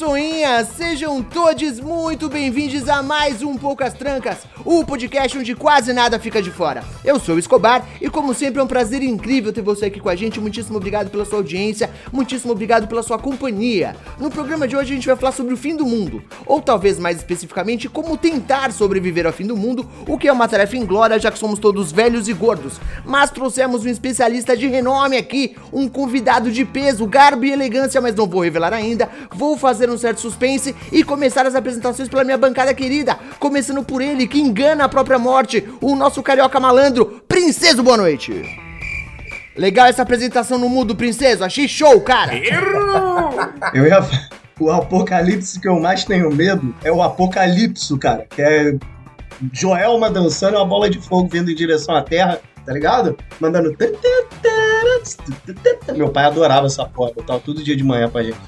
Pessoinhas! Sejam todos muito bem-vindos a mais um Poucas Trancas, o podcast onde quase nada fica de fora. Eu sou o Escobar e, como sempre, é um prazer incrível ter você aqui com a gente. Muitíssimo obrigado pela sua audiência, muitíssimo obrigado pela sua companhia. No programa de hoje, a gente vai falar sobre o fim do mundo, ou talvez mais especificamente, como tentar sobreviver ao fim do mundo, o que é uma tarefa inglória, já que somos todos velhos e gordos. Mas trouxemos um especialista de renome aqui, um convidado de peso, garbo e elegância, mas não vou revelar ainda. Vou fazer um certo suspense e começar as apresentações pela minha bancada querida. Começando por ele, que engana a própria morte, o nosso carioca malandro, Princeso, boa noite. Legal essa apresentação no mudo, Princeso. Achei show, cara. Eu ia. O apocalipse que eu mais tenho medo é o apocalipso, cara. Que é Joelma dançando uma bola de fogo vindo em direção à Terra, tá ligado? Mandando. Meu pai adorava essa porra, botava todo dia de manhã pra gente.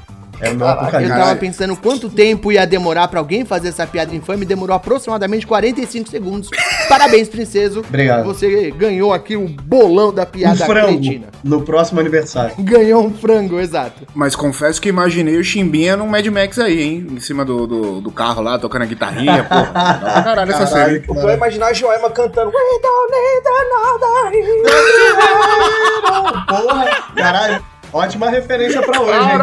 O meu Eu tava pensando quanto tempo ia demorar pra alguém fazer essa piada infame. Demorou aproximadamente 45 segundos. Parabéns, Princeso. Obrigado. Você ganhou aqui o bolão da Um piada frango cretina. no próximo aniversário. Ganhou um frango, exato. Mas confesso que imaginei o Chimbinha num Mad Max aí, hein? Em cima do, do, do carro lá, tocando a guitarrinha, porra. Pra caralho essa Caralho, série. que Eu a imaginar a Joelma cantando. We don't need another hero." Porra, caralho. Ótima referência pra hoje, hein?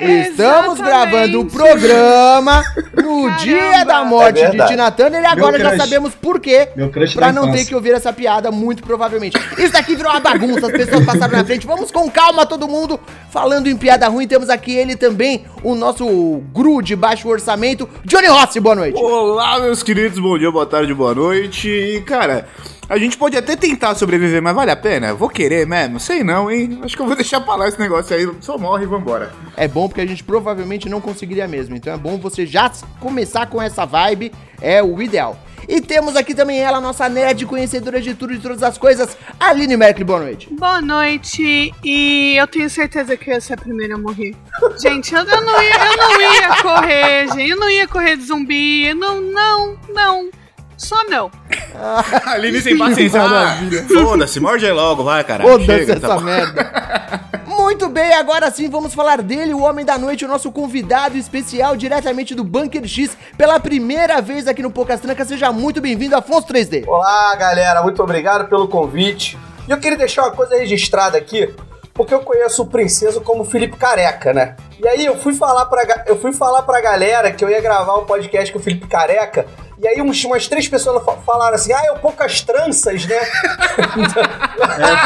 Estamos Exatamente. gravando o programa no Caramba. dia da morte É de Turner e agora já sabemos por quê. Meu crush Pra não ter que ouvir essa piada, muito provavelmente. Isso aqui virou uma bagunça, as pessoas passaram na frente. Vamos com calma, todo mundo. Falando em piada ruim, temos aqui ele também, o nosso gru de baixo orçamento, Johnny Rossi, boa noite. Olá, meus queridos, bom dia, boa tarde, boa noite. E, cara, a gente pode até tentar sobreviver, mas vale a pena? Vou querer mesmo? Sei não, hein? Acho que eu vou deixar pra lá esse negócio aí. Só morre e vambora. É bom porque a gente provavelmente não conseguiria mesmo. Então é bom você já começar com essa vibe, é o ideal. E temos aqui também ela, nossa nerd conhecedora de tudo e de todas as coisas, Aline Merkel, boa noite. Boa noite, e eu tenho certeza que eu ia ser a primeira a morrer. Gente, eu, eu não, ia, eu não ia correr, gente, eu não ia correr de zumbi, eu não, não, não, só não. Aline sem paciência. Ah. Foda-se, morde aí logo, vai, caralho. Foda-se essa tá merda. Muito bem, agora sim vamos falar dele, o homem da noite, o nosso convidado especial diretamente do Bunker X, pela primeira vez aqui no Poucas Trancas. Seja muito bem-vindo, Afonso 3D. Olá, galera. Muito obrigado pelo convite. E eu queria deixar uma coisa registrada aqui, porque eu conheço o Princeso como Felipe Careca, né? E aí eu fui falar pra, eu fui falar pra galera que eu ia gravar um podcast com o Felipe Careca. E aí uns, umas três pessoas fa- falaram assim, ah, eu poucas tranças, né?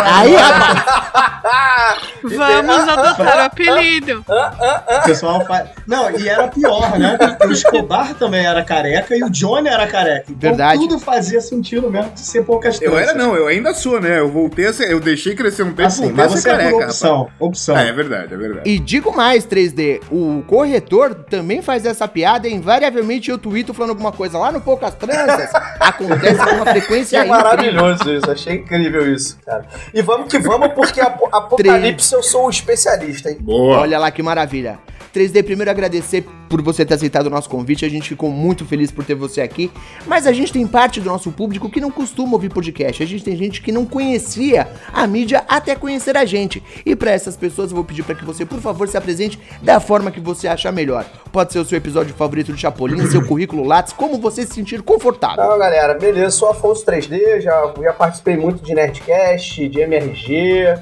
Aí, rapaz, Vamos adotar o apelido. O pessoal faz. Não, e era pior, né? O Escobar também era careca e o Johnny era careca. Então Verdade. tudo fazia sentido mesmo de ser poucas Eu tranças. era não, eu ainda sou, né? Eu voltei a ser, eu deixei crescer um tempo, Assim, voltei a mas ser você é careca. opção. Opção. rapaz. É, é verdade, é verdade. E digo mais, 3D, o corretor também faz essa piada e invariavelmente eu tweeto falando alguma coisa lá no Poucas Tranças. Acontece com uma frequência Que incrível. maravilhoso isso, achei incrível isso, cara. E vamos que vamos, porque Apo- Apocalipse eu sou o especialista, hein? Boa. Olha lá que maravilha. 3D, primeiro agradecer por você ter aceitado o nosso convite. A gente ficou muito feliz por ter você aqui. Mas a gente tem parte do nosso público que não costuma ouvir podcast. A gente tem gente que não conhecia a mídia até conhecer a gente. E para essas pessoas eu vou pedir para que você, por favor, se apresente da forma que você achar melhor. Pode ser o seu episódio favorito do Chapolin, seu currículo Lattes, como você se sentir confortável. Então, galera, beleza, sou Afonso 3D, já, já participei muito de Nerdcast, de MRG,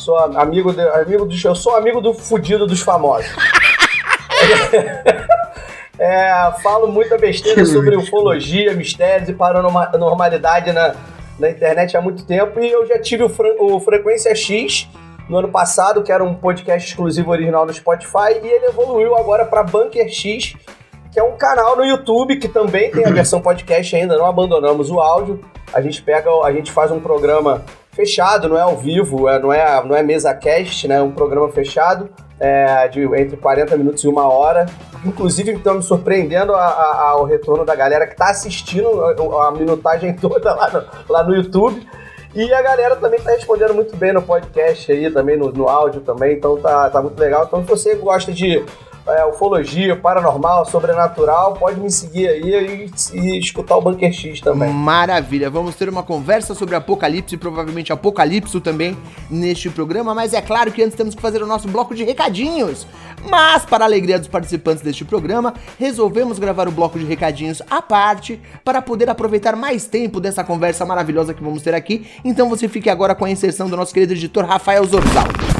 sou amigo, de, amigo do, eu sou amigo do fudido dos famosos. É, falo muita besteira sobre ufologia, mistérios e paranormalidade na, na internet há muito tempo e eu já tive o, Fran- o Frequência X no ano passado, que era um podcast exclusivo original no Spotify, e ele evoluiu agora para Bunker X, que é um canal no YouTube que também tem a versão podcast ainda, não abandonamos o áudio. A gente pega, a gente faz um programa fechado, não é ao vivo, é- não é, não é mesa cast, né? É um programa fechado. é, de entre 40 minutos e uma hora. Inclusive, estão me surpreendendo a, a, ao retorno da galera que está assistindo a, a, minutagem toda lá no, lá no YouTube. E a galera também está respondendo muito bem no podcast aí, também no, no áudio também, então tá, tá muito legal. Então, se você gosta de é, ufologia, paranormal, sobrenatural, pode me seguir aí e, e, escutar o Bunker X também. Maravilha, vamos ter uma conversa sobre Apocalipse provavelmente Apocalipse também neste programa, mas é claro que antes temos que fazer o nosso bloco de recadinhos. Mas, para a alegria dos participantes deste programa, resolvemos gravar o bloco de recadinhos à parte para poder aproveitar mais tempo dessa conversa maravilhosa que vamos ter aqui. Então você fique agora com a inserção do nosso querido editor Rafael Zorzal.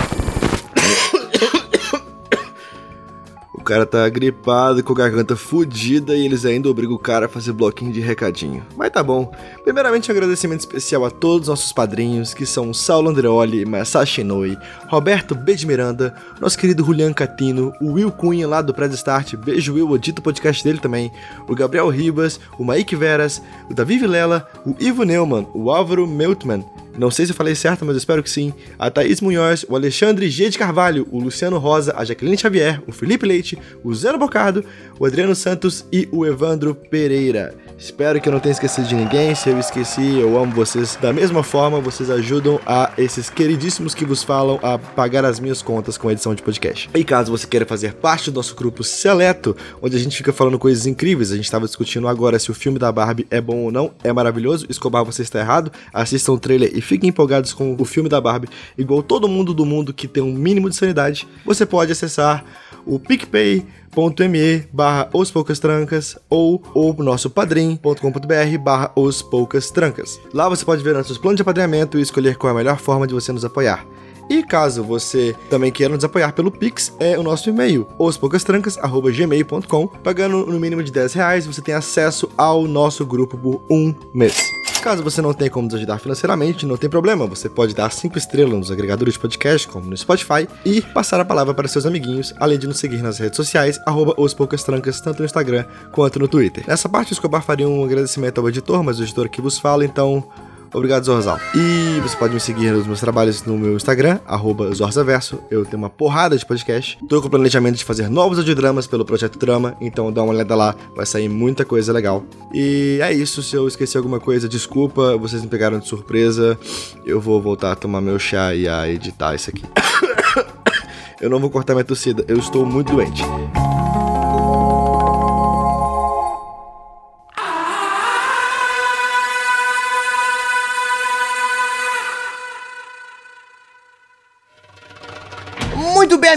Cara tá gripado, com a garganta fodida e eles ainda obrigam o cara a fazer bloquinho de recadinho. Mas tá bom. Primeiramente, um agradecimento especial a todos os nossos padrinhos, que são Saulo Andreoli, Masashi Noi, Roberto B. de Miranda, nosso querido Julian Catino, o Will Cunha lá do Press Start, beijo Will, o dito podcast dele também, o Gabriel Ribas, o Mike Veras, o Davi Vilela, o Ivo Neumann, o Álvaro Meltman, não sei se eu falei certo, mas espero que sim. A Thaís Munhoz, o Alexandre G. de Carvalho, o Luciano Rosa, a Jaqueline Xavier, o Felipe Leite, o Zeno Bocardo, o Adriano Santos e o Evandro Pereira. Espero que eu não tenha esquecido de ninguém. Se eu esqueci, eu amo vocês da mesma forma. Vocês ajudam a esses queridíssimos que vos falam a pagar as minhas contas com a edição de podcast. E caso você queira fazer parte do nosso grupo seleto, onde a gente fica falando coisas incríveis, a gente estava discutindo agora se o filme da Barbie é bom ou não. É maravilhoso. Escobar, você está errado. Assistam o trailer e fiquem empolgados com o filme da Barbie. Igual todo mundo do mundo que tem um mínimo de sanidade, você pode acessar o PicPay me barra os poucas trancas ou o nosso padrim.com.br barra os poucas trancas. Lá você pode ver nossos planos de apadrinhamento e escolher qual é a melhor forma de você nos apoiar. E caso você também queira nos apoiar pelo Pix, é o nosso e-mail, ospoucastrancas.gmail.com. Pagando no mínimo de 10 reais, você tem acesso ao nosso grupo por um mês. Caso você não tenha como nos ajudar financeiramente, não tem problema, você pode dar 5 estrelas nos agregadores de podcast, como no Spotify, e passar a palavra para seus amiguinhos, além de nos seguir nas redes sociais, arroba tanto no Instagram quanto no Twitter. Nessa parte, o Escobar faria um agradecimento ao editor, mas o editor aqui vos fala, então Obrigado, Zorzal. E você pode me seguir nos meus trabalhos no meu Instagram, Zorzaverso. Eu tenho uma porrada de podcast. Tô com o planejamento de fazer novos audiodramas pelo Projeto Drama, então dá uma olhada lá, vai sair muita coisa legal. E é isso, se eu esqueci alguma coisa, desculpa, vocês me pegaram de surpresa. Eu vou voltar a tomar meu chá e a editar isso aqui. eu não vou cortar minha torcida, eu estou muito doente.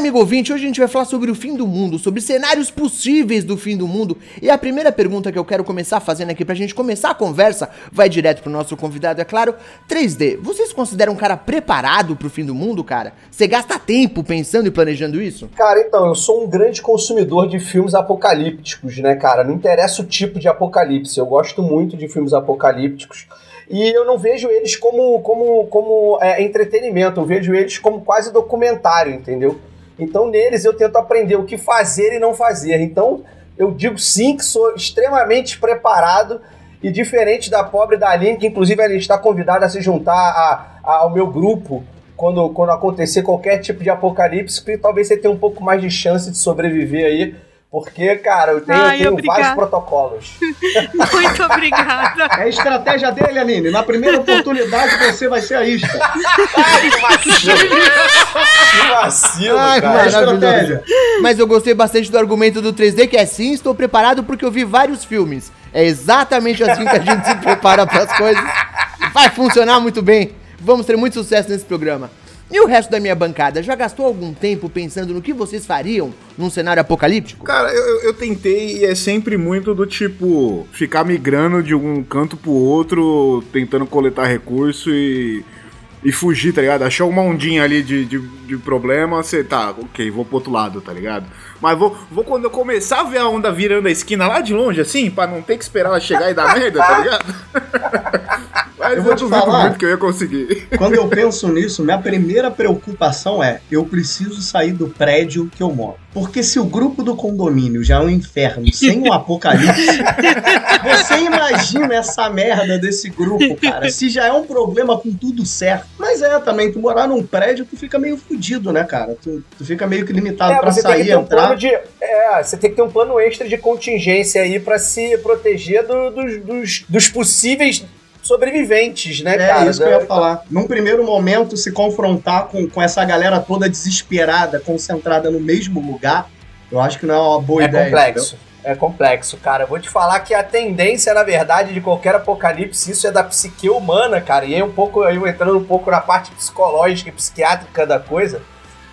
Amigo ouvinte, hoje a gente vai falar sobre o fim do mundo, sobre cenários possíveis do fim do mundo. E a primeira pergunta que eu quero começar fazendo aqui pra gente começar a conversa, vai direto pro nosso convidado, é claro. 3D, vocês consideram um cara preparado pro fim do mundo, cara? Você gasta tempo pensando e planejando isso? Cara, então, eu sou um grande consumidor de filmes apocalípticos, né, cara? Não interessa o tipo de apocalipse, eu gosto muito de filmes apocalípticos e eu não vejo eles como, como, como é, entretenimento, eu vejo eles como quase documentário, entendeu? Então, neles eu tento aprender o que fazer e não fazer. Então, eu digo sim que sou extremamente preparado e diferente da pobre da Aline, que inclusive ela está convidada a se juntar a, a, ao meu grupo quando, quando acontecer qualquer tipo de apocalipse, que talvez você tenha um pouco mais de chance de sobreviver aí porque, cara, eu tenho, Ai, eu tenho vários protocolos. Muito obrigada. É a estratégia dele, Aline. Na primeira oportunidade você vai ser a isca. Ai, que vacilo. que vacilo, Ai, cara. É estratégia. Mas eu gostei bastante do argumento do 3D, que é sim, estou preparado porque eu vi vários filmes. É exatamente assim que a gente se prepara para as coisas. Vai funcionar muito bem. Vamos ter muito sucesso nesse programa. E o resto da minha bancada já gastou algum tempo pensando no que vocês fariam num cenário apocalíptico? Cara, eu, eu tentei e é sempre muito do tipo ficar migrando de um canto pro outro, tentando coletar recurso e e fugir, tá ligado? Achou uma ondinha ali de, de, de, problema, você tá, ok, vou pro outro lado, tá ligado? Mas vou, vou quando eu começar a ver a onda virando a esquina lá de longe, assim, pra não ter que esperar ela chegar e dar merda, tá ligado? Mas eu, vou te falar, muito que eu ia conseguir. Quando eu penso nisso, minha primeira preocupação é: eu preciso sair do prédio que eu moro. Porque se o grupo do condomínio já é um inferno sem um apocalipse, você imagina essa merda desse grupo, cara? Se já é um problema com tudo certo Mas é, também, tu morar num prédio, tu fica meio fudido, né, cara? Tu, tu fica meio que limitado É, pra sair, um entrar. Plano de. É, você tem que ter um plano extra de contingência aí pra se proteger do- dos, dos, dos possíveis sobreviventes, né, É cara? isso que eu ia falar. Num primeiro momento, se confrontar com, com essa galera toda desesperada, concentrada no mesmo lugar, eu acho que não é uma boa É ideia. complexo. É complexo, cara. Eu vou te falar que a tendência, na verdade, de qualquer apocalipse, isso é da psique humana, cara. E aí um pouco, eu entrando um pouco na parte psicológica e psiquiátrica da coisa,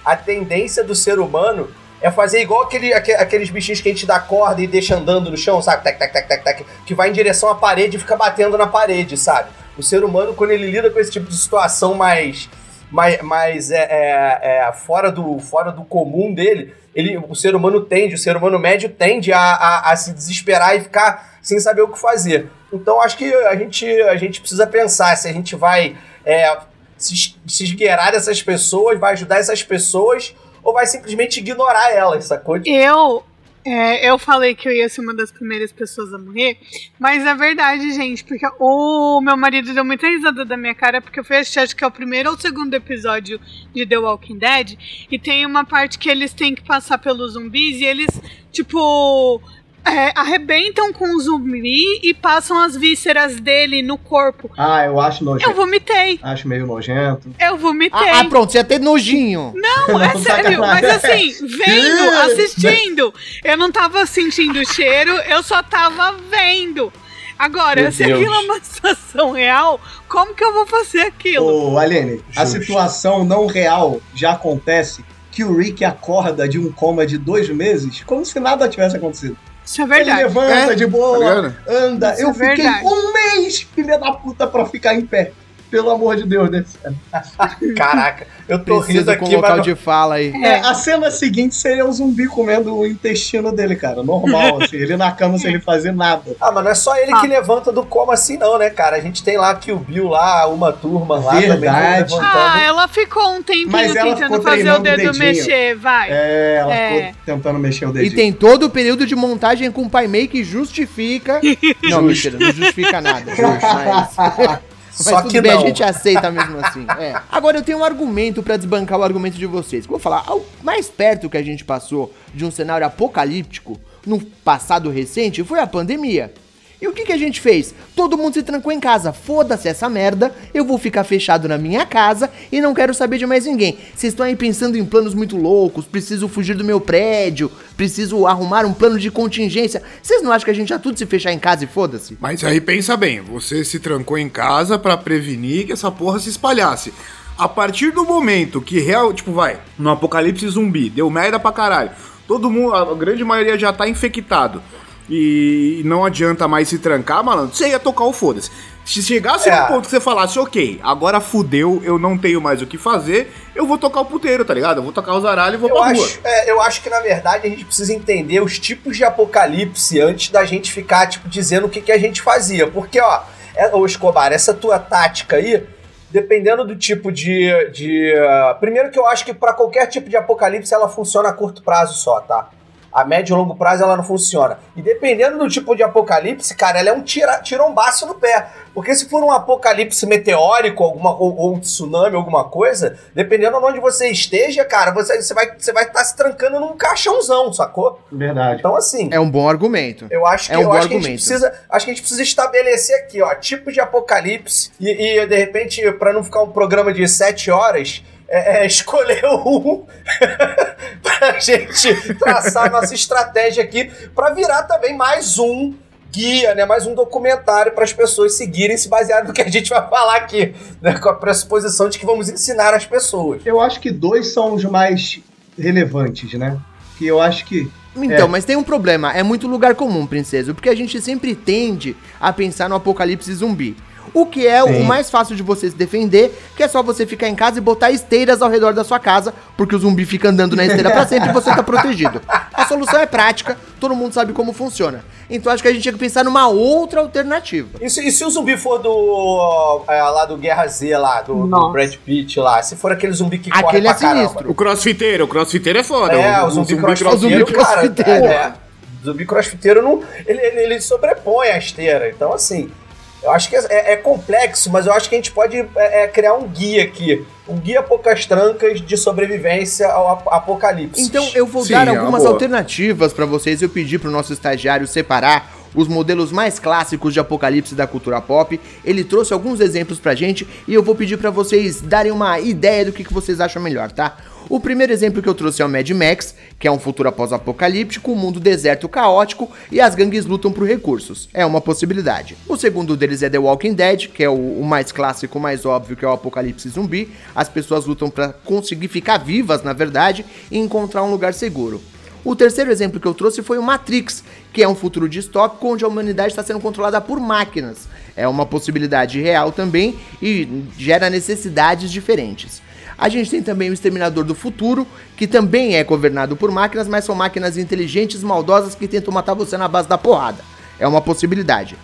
a tendência do ser humano é fazer igual aquele, aque- aqueles bichinhos que a gente dá corda e deixa andando no chão, sabe? Tac, tac, tac, tac, tac, que vai em direção à parede e fica batendo na parede, sabe? O ser humano, quando ele lida com esse tipo de situação mais, mais, mais é, é, é, fora, do, fora do comum dele, ele, o ser humano tende, o ser humano médio tende a, a, a se desesperar e ficar sem saber o que fazer. Então acho que a gente, a gente precisa pensar se a gente vai é, se, se esgueirar dessas pessoas, vai ajudar essas pessoas ou vai simplesmente ignorar elas, sacou? Eu, é, eu falei que eu ia ser uma das primeiras pessoas a morrer, mas é verdade, gente, porque o meu marido deu muita risada da minha cara, porque eu fui assistir, acho que é o primeiro ou o segundo episódio de The Walking Dead, e tem uma parte que eles têm que passar pelos zumbis e eles, tipo. É, arrebentam com o zumbi e passam as vísceras dele no corpo. Ah, eu acho Eu nojento. vomitei. Acho meio nojento. Eu vomitei. Ah, ah, pronto, você ia ter nojinho. Não, é Não, sério, mas assim, vendo, assistindo, eu não tava sentindo o cheiro, eu só tava vendo. Agora, Meu se Deus. aquilo é uma situação real, como que eu vou fazer aquilo? Ô, Aline, a Justo. situação não real já acontece que o Rick acorda de um coma de dois meses como se nada tivesse acontecido. Isso é Ele verdade. levanta É, de Tá boa, ligado? anda. Isso eu é fiquei verdade. um mês, filha da puta, pra ficar em pé. Pelo amor de Deus, né? Caraca, eu tô rindo Precisa com aqui, local mas de fala aí. É, a cena seguinte seria o zumbi comendo o intestino dele, cara. Normal, assim. Ele na cama sem ele fazer nada. Ah, mas não é só ele Ah. que levanta do coma assim, não, né, cara? A gente tem lá que o Bill lá, uma turma lá Verdade. também. Ah, ela ficou um tempinho Mas ela tentando fazer o o dedo dedinho. mexer, vai. É, ela É. ficou tentando mexer o E dedinho. tem todo o período de montagem com o Pai Mei que justifica. não, mentira, não justifica nada. Mas, Só mas tudo que bem, não. a gente aceita mesmo assim. É. Agora eu tenho um argumento pra desbancar o argumento de vocês. Vou falar, ao mais perto que a gente passou de um cenário apocalíptico no passado recente foi a pandemia. E o que, que a gente fez? Todo mundo se trancou em casa. Foda-se essa merda, eu vou ficar fechado na minha casa e não quero saber de mais ninguém. Vocês estão aí pensando em planos muito loucos, preciso fugir do meu prédio, preciso arrumar um plano de contingência. Vocês não acham que a gente já tudo se fechar em casa e foda-se? Mas aí pensa bem, você se trancou em casa pra prevenir que essa porra se espalhasse. A partir do momento que real, tipo, vai, no apocalipse zumbi, deu merda pra caralho. Todo mundo, a grande maioria já tá infectado. E não adianta mais se trancar, malandro. Você ia tocar o foda-se. Se chegasse É. no ponto que você falasse, ok, agora fudeu, eu não tenho mais o que fazer, eu vou tocar o puteiro, tá ligado? Eu vou tocar os aralhos e vou Eu pra rua. acho, é, eu acho que, na verdade, a gente precisa entender os tipos de apocalipse antes da gente ficar, tipo, dizendo o que, que a gente fazia. Porque, ó, é, ô Escobar, essa tua tática aí, dependendo do tipo de. de ah, primeiro que eu acho que pra qualquer tipo de apocalipse ela funciona a curto prazo só, tá? A médio e longo prazo ela não funciona. E dependendo do tipo de apocalipse, cara, ela é um tira, tirombaço no pé. Porque se for um apocalipse meteórico, alguma, ou, ou um tsunami, alguma coisa, dependendo de onde você esteja, cara, você, você vai você vai estar se trancando num caixãozão, sacou? Verdade. Então, assim, É um bom argumento. eu acho que, É um eu bom acho que a gente argumento. precisa, acho que a gente precisa estabelecer aqui, ó, tipo de apocalipse e, e, de repente, pra não ficar um programa de sete horas, é, é, escolher um pra gente traçar a nossa estratégia aqui pra virar também mais um guia, né, mais um documentário para as pessoas seguirem se baseado no que a gente vai falar aqui, né, com a pressuposição de que vamos ensinar as pessoas. Eu acho que dois são os mais relevantes, né? Que eu acho que. Então, É. mas tem um problema, é muito lugar comum, princesa, porque a gente sempre tende a pensar no apocalipse zumbi. O que é Sim. o mais fácil de você se defender, que é só você ficar em casa e botar esteiras ao redor da sua casa, porque o zumbi fica andando na esteira pra sempre e você tá protegido. A solução é prática, todo mundo sabe como funciona. Então acho que a gente tinha que pensar numa outra alternativa. E se, e se o zumbi for do. é, lá do Guerra Z, lá, do, do. Brad Pitt lá, se for aquele zumbi que corre Aquele pra é sinistro. O crossfiteiro, o crossfiteiro é foda. É, o, zumbi, crossfiteiro, o zumbi cara, crossfiteiro. é, é. O zumbi crossfiteiro não. Ele, ele, ele sobrepõe a esteira. Então, assim. Eu acho que é, é complexo, mas eu acho que a gente pode é, é, criar um guia aqui. Um guia poucas trancas de sobrevivência ao ap apocalipse. Então eu vou Sim, dar é uma algumas boa. alternativas pra vocês. Eu pedi pro nosso estagiário separar os modelos mais clássicos de apocalipse da cultura pop. Ele trouxe alguns exemplos pra gente e eu vou pedir pra vocês darem uma ideia do que, que vocês acham melhor, tá? O primeiro exemplo que eu trouxe é o Mad Max, que é um futuro após-apocalíptico, um mundo deserto caótico e as gangues lutam por recursos. É uma possibilidade. O segundo deles é The Walking Dead, que é o, o mais clássico, mais óbvio, que é o apocalipse zumbi. As pessoas lutam pra conseguir ficar vivas, na verdade, e encontrar um lugar seguro. O terceiro exemplo que eu trouxe foi o Matrix, que é um futuro distópico onde a humanidade está sendo controlada por máquinas. É uma possibilidade real também e gera necessidades diferentes. A gente tem também o Exterminador do Futuro, que também é governado por máquinas, mas são máquinas inteligentes, maldosas que tentam matar você na base da porrada. É uma possibilidade.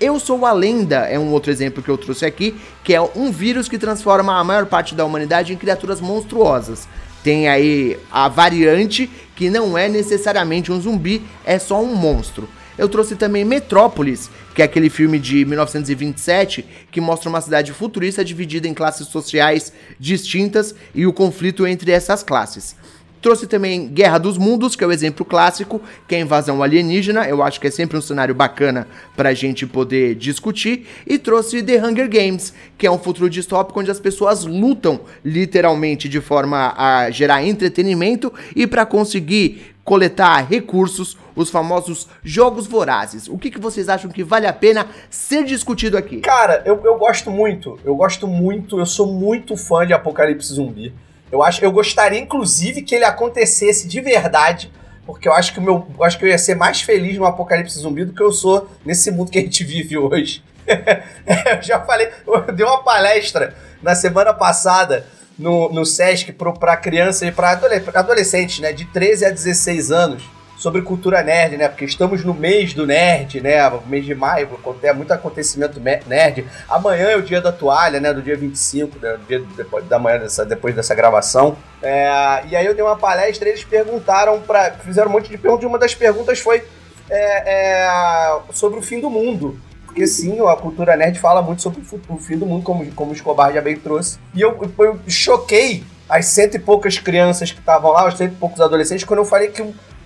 Eu Sou a Lenda é um outro exemplo que eu trouxe aqui, que é um vírus que transforma a maior parte da humanidade em criaturas monstruosas. Tem aí a variante que não é necessariamente um zumbi, é só um monstro. Eu trouxe também Metrópolis, que é aquele filme de 1927 que mostra uma cidade futurista dividida em classes sociais distintas e o conflito entre essas classes. Trouxe também Guerra dos Mundos, que é o exemplo clássico, que é a invasão alienígena. Eu acho que é sempre um cenário bacana pra gente poder discutir. E trouxe The Hunger Games, que é um futuro distópico onde as pessoas lutam literalmente de forma a gerar entretenimento e para conseguir coletar recursos, os famosos jogos vorazes. O que, que vocês acham que vale a pena ser discutido aqui? Cara, eu, eu gosto muito. Eu gosto muito. Eu sou muito fã de Apocalipse Zumbi. Eu acho, eu gostaria, inclusive, que ele acontecesse de verdade. Porque eu acho que o meu. Eu acho que eu ia ser mais feliz no Apocalipse Zumbi do que eu sou nesse mundo que a gente vive hoje. eu já falei, eu dei uma palestra na semana passada no, no Sesc pro, pra crianças e pra adolescentes, né? De 13 a 16 anos. Sobre cultura nerd, né? Porque estamos no mês do nerd, né? O mês de maio, tem muito acontecimento me- nerd. Amanhã é o dia da toalha, né? Do dia 25, né? Do dia depois, da manhã, dessa, depois dessa gravação. É, e aí eu dei uma palestra e eles perguntaram para Fizeram um monte de perguntas e uma das perguntas foi é, é, sobre o fim do mundo. Porque sim, a cultura nerd fala muito sobre o o fim do mundo, como, como o Escobar já bem trouxe. E eu, eu choquei as cento e poucas crianças que estavam lá, os cento e poucos adolescentes, quando eu falei que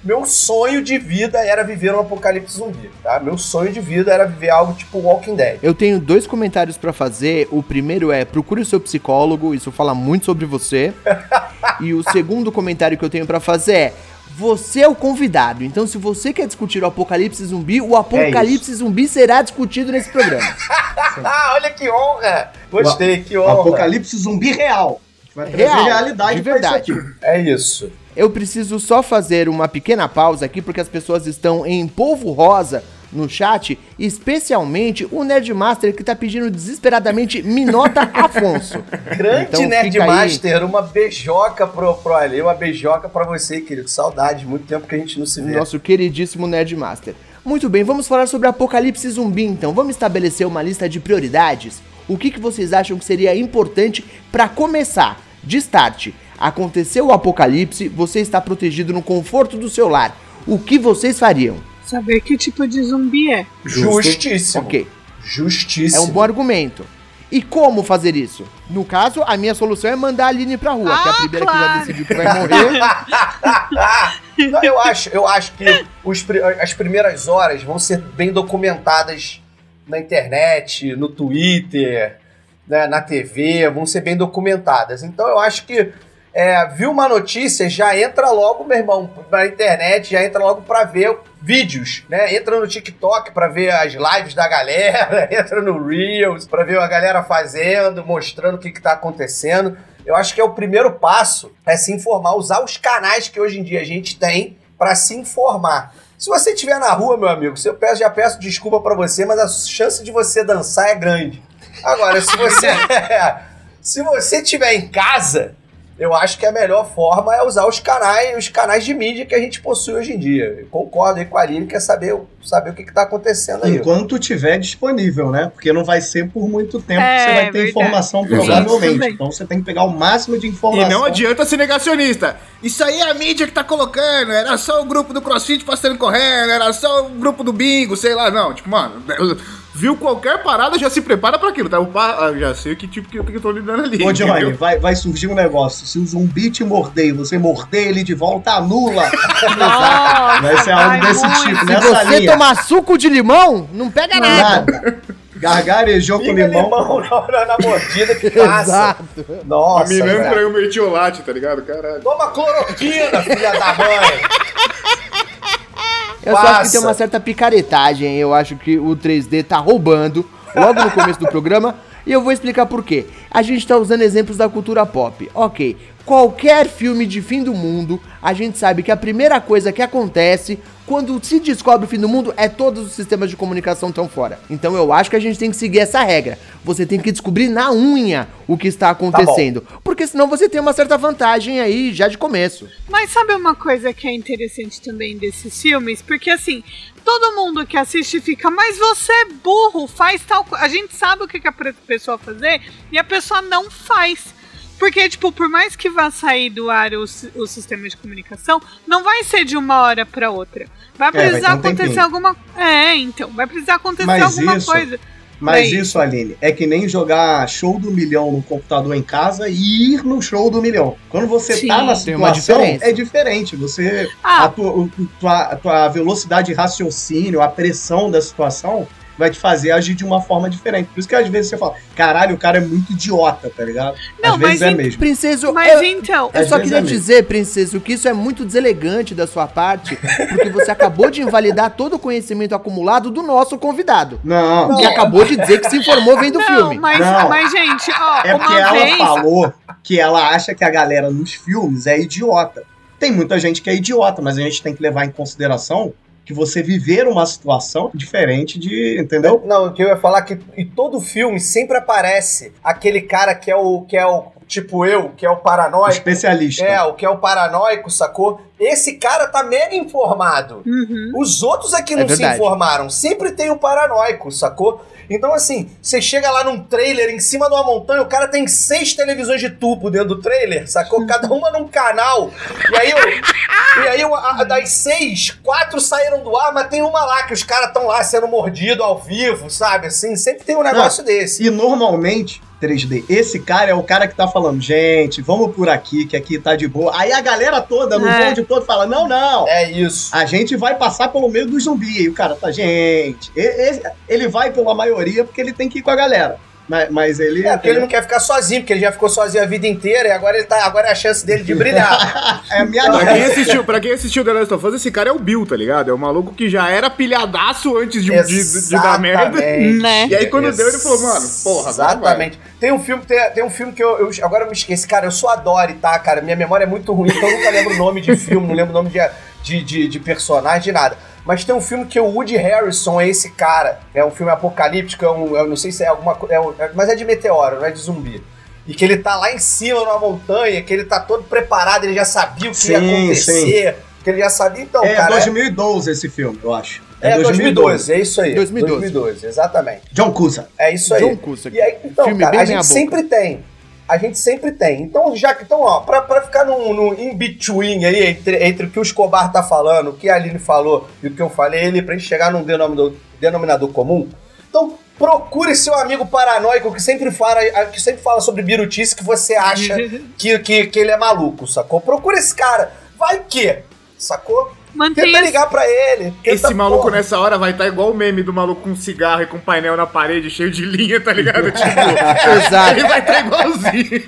meu sonho de vida era viver um apocalipse zumbi, tá? Meu sonho de vida era viver algo tipo Walking Dead. Eu tenho dois comentários pra fazer. O primeiro é: procure o seu psicólogo, isso fala muito sobre você. e o segundo comentário que eu tenho pra fazer é: você é o convidado. Então, se você quer discutir o apocalipse zumbi, o apocalipse zumbi será discutido nesse programa. Ah, olha que honra! Gostei, que O honra. apocalipse zumbi real. Vai trazer Real, realidade de pra isso verdade. aqui. É isso. Eu preciso só fazer uma pequena pausa aqui, porque as pessoas estão em polvo rosa no chat, especialmente o Nerdmaster que tá pedindo desesperadamente Minota Afonso. Grande Então, Nerdmaster, uma beijoca pro, pro Ale, uma beijoca pra você, querido. Saudade, muito tempo que a gente não se vê. Nosso queridíssimo Nerdmaster. Muito bem, vamos falar sobre Apocalipse Zumbi então. Vamos estabelecer uma lista de prioridades? O que, que vocês acham que seria importante para começar? De start, aconteceu o apocalipse, você está protegido no conforto do seu lar. O que vocês fariam? Saber que tipo de zumbi é. Justíssimo. Ok, é Justíssimo. um bom argumento. E como fazer isso? No caso, a minha solução é mandar a Aline pra rua, que é a Ah, primeira que já claro. decidiu que vai morrer. Não, eu acho, eu acho que os as primeiras horas vão ser bem documentadas na internet, no Twitter, né, na TV, vão ser bem documentadas. Então eu acho que é, viu uma notícia, já entra logo, meu irmão, na internet, já entra logo pra ver vídeos, né? Entra no TikTok pra ver as lives da galera, entra no Reels pra ver a galera fazendo, mostrando o que, que tá acontecendo. Eu acho que é o primeiro passo é se informar, usar os canais que hoje em dia a gente tem pra se informar. Se você estiver na rua, meu amigo, se eu peço, já peço desculpa pra você, mas a chance de você dançar é grande. Agora, se você se você estiver em casa, eu acho que a melhor forma é usar os canais, os canais de mídia que a gente possui hoje em dia. Eu concordo aí com a Aline, quer saber, saber o que, está acontecendo aí. Enquanto tiver disponível, né? Porque não vai ser por muito tempo que É, você vai ter verdade. informação, provavelmente. Então você tem que pegar o máximo de E informação. não adianta ser negacionista. Isso aí é a mídia que tá colocando. Era só o grupo do CrossFit passando correndo. Era só o grupo do bingo, sei lá. Não, tipo, mano, viu qualquer parada, já se prepara pra aquilo, tá? Opa, ah, já sei que tipo que, eu tô lidando ali. Ô, Johnny, vai, vai surgir um negócio. Se o zumbi te morder e você morder ele de volta, anula. Nossa, Vai ser algo desse muito. tipo, Se nessa você linha. tomar suco de limão, não pega nada. Nada. Gargarejou com limão. limão na, na, na mordida que passa. Exato. A Nossa, mina velho. traiu o mertiolate, tá ligado? Caralho. Toma cloroquina, filha da mãe. Eu só acho que Passa. tem uma certa picaretagem. Eu acho que o 3D tá roubando logo no começo do programa. E eu vou explicar por quê. A gente tá usando exemplos da cultura pop. Ok, qualquer filme de fim do mundo, a gente sabe que a primeira coisa que acontece quando se descobre o fim do mundo é todos os sistemas de comunicação estão fora. Então eu acho que a gente tem que seguir essa regra. Você tem que descobrir na unha o que está acontecendo. porque senão você tem uma certa vantagem aí já de começo. Mas sabe uma coisa que é interessante também desses filmes? Porque assim, todo mundo que assiste fica, mas você é burro, faz tal coisa. A gente sabe o que, que a pessoa fazer e a pessoa não faz. Porque, tipo, por mais que vá sair do ar o, o sistema de comunicação, não vai ser de uma hora pra outra. Vai vai precisar ter um acontecer tempinho. alguma. É, então, vai precisar acontecer Mas alguma isso- coisa. Mas É isso, Aline, é que nem jogar show do milhão no computador em casa e ir no show do milhão. Quando você Sim. tá na situação, é diferente. Você. Ah. A, tua, a tua velocidade de raciocínio, a pressão da situação vai te fazer agir de uma forma diferente. Por isso que às vezes você fala, caralho, o cara é muito idiota, tá ligado? Não, às vezes mas é mesmo. Princeso, Mas eu, então. eu só queria é dizer, Princeso, que isso é muito deselegante da sua parte, porque você acabou de invalidar todo o conhecimento acumulado do nosso convidado. Não, Que acabou de dizer que se informou vendo o Não, filme. mas, Não. mas, gente, ó, É porque ela vez. falou que ela acha que a galera nos filmes é idiota. Tem muita gente que é idiota, mas a gente tem que levar em consideração que você viver uma situação diferente de. Entendeu? Não, o que eu ia falar é que em todo filme sempre aparece aquele cara que é o que é o tipo eu, que é o paranoico. Especialista. É, o que é o paranoico, sacou? Esse cara tá mega informado. Uhum. Os outros aqui É não se verdade. informaram. Sempre tem o paranoico, sacou? Então, assim, você chega lá num trailer em cima de uma montanha, o cara tem seis televisões de tubo dentro do trailer, sacou? Cada uma num canal. E aí, o- e aí o- a- das seis, quatro saíram do ar, mas tem uma lá que os caras estão lá sendo mordidos ao vivo, sabe? Assim, sempre tem um negócio desse. E normalmente, 3D, esse cara é o cara que tá falando, gente, vamos por aqui, que aqui tá de boa. Aí a galera toda, no É. bonde todo, fala: não, não. É isso. A gente vai passar pelo meio do zumbi. E o cara tá, gente. Ele vai pela maioria porque ele tem que ir com a galera. Mas, mas ele. É, porque ele não quer ficar sozinho, porque ele já ficou sozinho a vida inteira e agora ele tá. Agora é a chance dele de brilhar. É a minha Pra quem, assistiu, pra quem assistiu The Last of Us, esse cara é o Bill, tá ligado? É o maluco que já era pilhadaço antes de, de, de dar merda. Né? E aí quando deu, ele falou, mano, porra. Exatamente. Tem um filme, tem, tem um filme que eu, eu- Agora eu me esqueci, cara. Eu sou a Dory, tá, cara? Minha memória é muito ruim, então eu nunca lembro o nome de filme, não lembro o nome de, de, de, de personagem, de nada. Mas tem um filme que o Woody Harrison é esse cara. É um filme apocalíptico, é um, eu não sei se é alguma coisa. mas é de meteoro, não é de zumbi. E que ele tá lá em cima numa montanha, que ele tá todo preparado, ele já sabia o que ia Sim, acontecer. Que ele já sabia. Então, É cara. 2012 esse filme, eu acho. É, 2012, é isso aí. 2012. 2012, exatamente. John Cusa. É isso aí. John Cusack. E aí, então, Filme cara, bem a gente boca. sempre tem. A gente sempre tem. Então, já que. Então, ó, pra, pra ficar no, no in-between aí, entre, entre o que o Escobar tá falando, o que a Aline falou e o que eu falei, ele, pra gente chegar num denominador, denominador comum. Então, procure seu amigo paranoico que sempre fala, que sempre fala sobre birutice que você acha que, que, que ele é maluco, sacou? Procura esse cara. Vai que, sacou? Tenta Mantenha ligar pra ele. tenta, Esse maluco porra. nessa hora vai estar igual o meme do maluco com cigarro e com painel na parede cheio de linha, tá ligado? Tipo, Exato. ele vai estar igualzinho.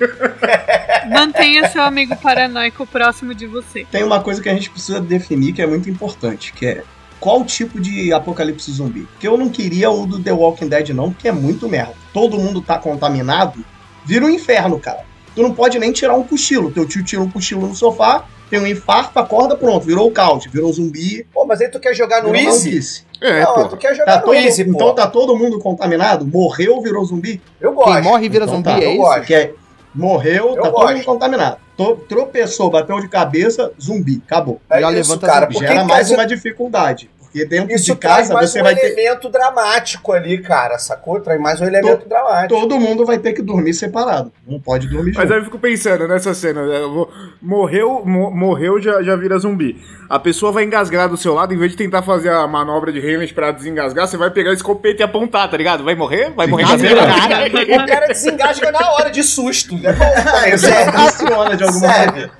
Mantenha seu amigo paranoico próximo de você. Tem uma coisa que a gente precisa definir que é muito importante, que é qual tipo de apocalipse zumbi. Porque eu não queria o do The Walking Dead não, porque é muito merda. Todo mundo tá contaminado, vira um inferno, cara. Tu não pode nem tirar um cochilo. Teu tio tira um cochilo no sofá, tem um infarto, acorda, pronto, virou o caos, virou zumbi, Pô, mas aí tu quer jogar no Easy? É, não, pô. tu quer jogar Tá no todo, Easy, pô. então tá todo mundo contaminado? Morreu, virou zumbi? Eu gosto. Quem morre vira Então zumbi, tá, é eu isso? gosto. Que é, morreu, Eu tá todo gosto. mundo contaminado. To- tropeçou, bateu de cabeça, zumbi, acabou. É Já isso, levanta cara. zumbi. Gera mais cara, uma dificuldade. Porque dentro Isso de traz casa mais você um vai ter. elemento dramático ali, cara, sacou? Traz mais um elemento dramático. Todo mundo vai ter que dormir separado. Não pode dormir Mas junto. aí eu fico pensando nessa cena, né? morreu, mo- morreu já, já vira zumbi. A pessoa vai engasgar do seu lado, em vez de tentar fazer a manobra de Hamlet pra desengasgar, você vai pegar o escopeta e apontar, tá ligado? Vai morrer? Vai morrer? O cara desengasga na hora de susto. É bom serve. Funciona de alguma maneira.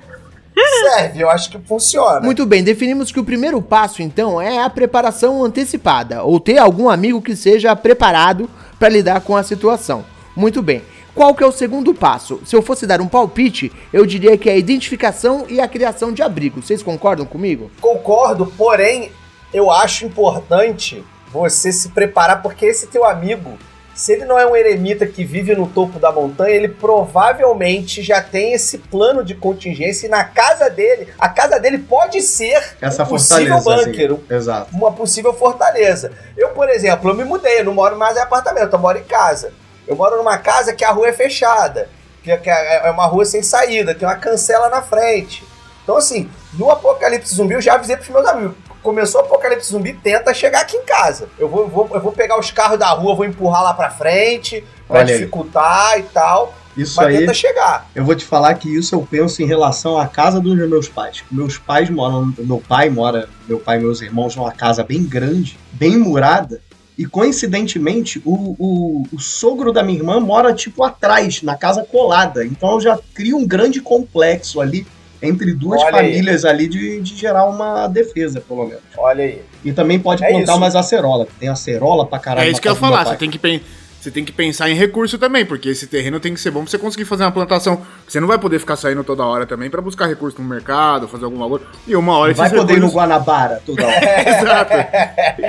Serve, eu acho que funciona. Muito bem, definimos que o primeiro passo, então, é a preparação antecipada, ou ter algum amigo que seja preparado para lidar com a situação. Muito bem. Qual que é o segundo passo? Se eu fosse dar um palpite, eu diria que é a identificação e a criação de abrigo. Vocês concordam comigo? Concordo, porém, eu acho importante você se preparar, porque esse teu amigo, se ele não é um eremita que vive no topo da montanha, ele provavelmente já tem esse plano de contingência e na casa dele, a casa dele pode ser Essa um possível fortaleza. bunker, assim. Exato. uma possível fortaleza. Eu, por exemplo, eu me mudei, eu não moro mais em apartamento, eu moro em casa. Eu moro numa casa que a rua é fechada, que, que é é uma rua sem saída, tem uma cancela na frente. Então, assim, no Apocalipse Zumbi eu já avisei pros meus amigos. Começou o Apocalipse Zumbi, tenta chegar aqui em casa. Eu vou, vou- eu vou pegar os carros da rua, vou empurrar lá pra frente, pra Olha aí. dificultar e tal. Isso mas aí, tenta chegar. eu vou te falar que isso eu penso em relação à casa dos meus pais. Meus pais moram, meu pai mora, meu pai e meus irmãos numa casa bem grande, bem murada. E coincidentemente, o, o, o sogro da minha irmã mora tipo atrás, na casa colada. Então eu já crio um grande complexo ali entre duas Olha aí. famílias ali de, de gerar uma defesa, pelo menos. Olha aí. E também pode É plantar isso. umas acerola. Tem acerola pra caralho. É isso que eu ia falar, você tem que pensar. Você tem que pensar em recurso também, porque esse terreno tem que ser bom pra você conseguir fazer uma plantação. Você não vai poder ficar saindo toda hora também pra buscar recurso no mercado, fazer alguma coisa. E uma hora Vai poder ir no recursos... Guanabara toda hora. Exato.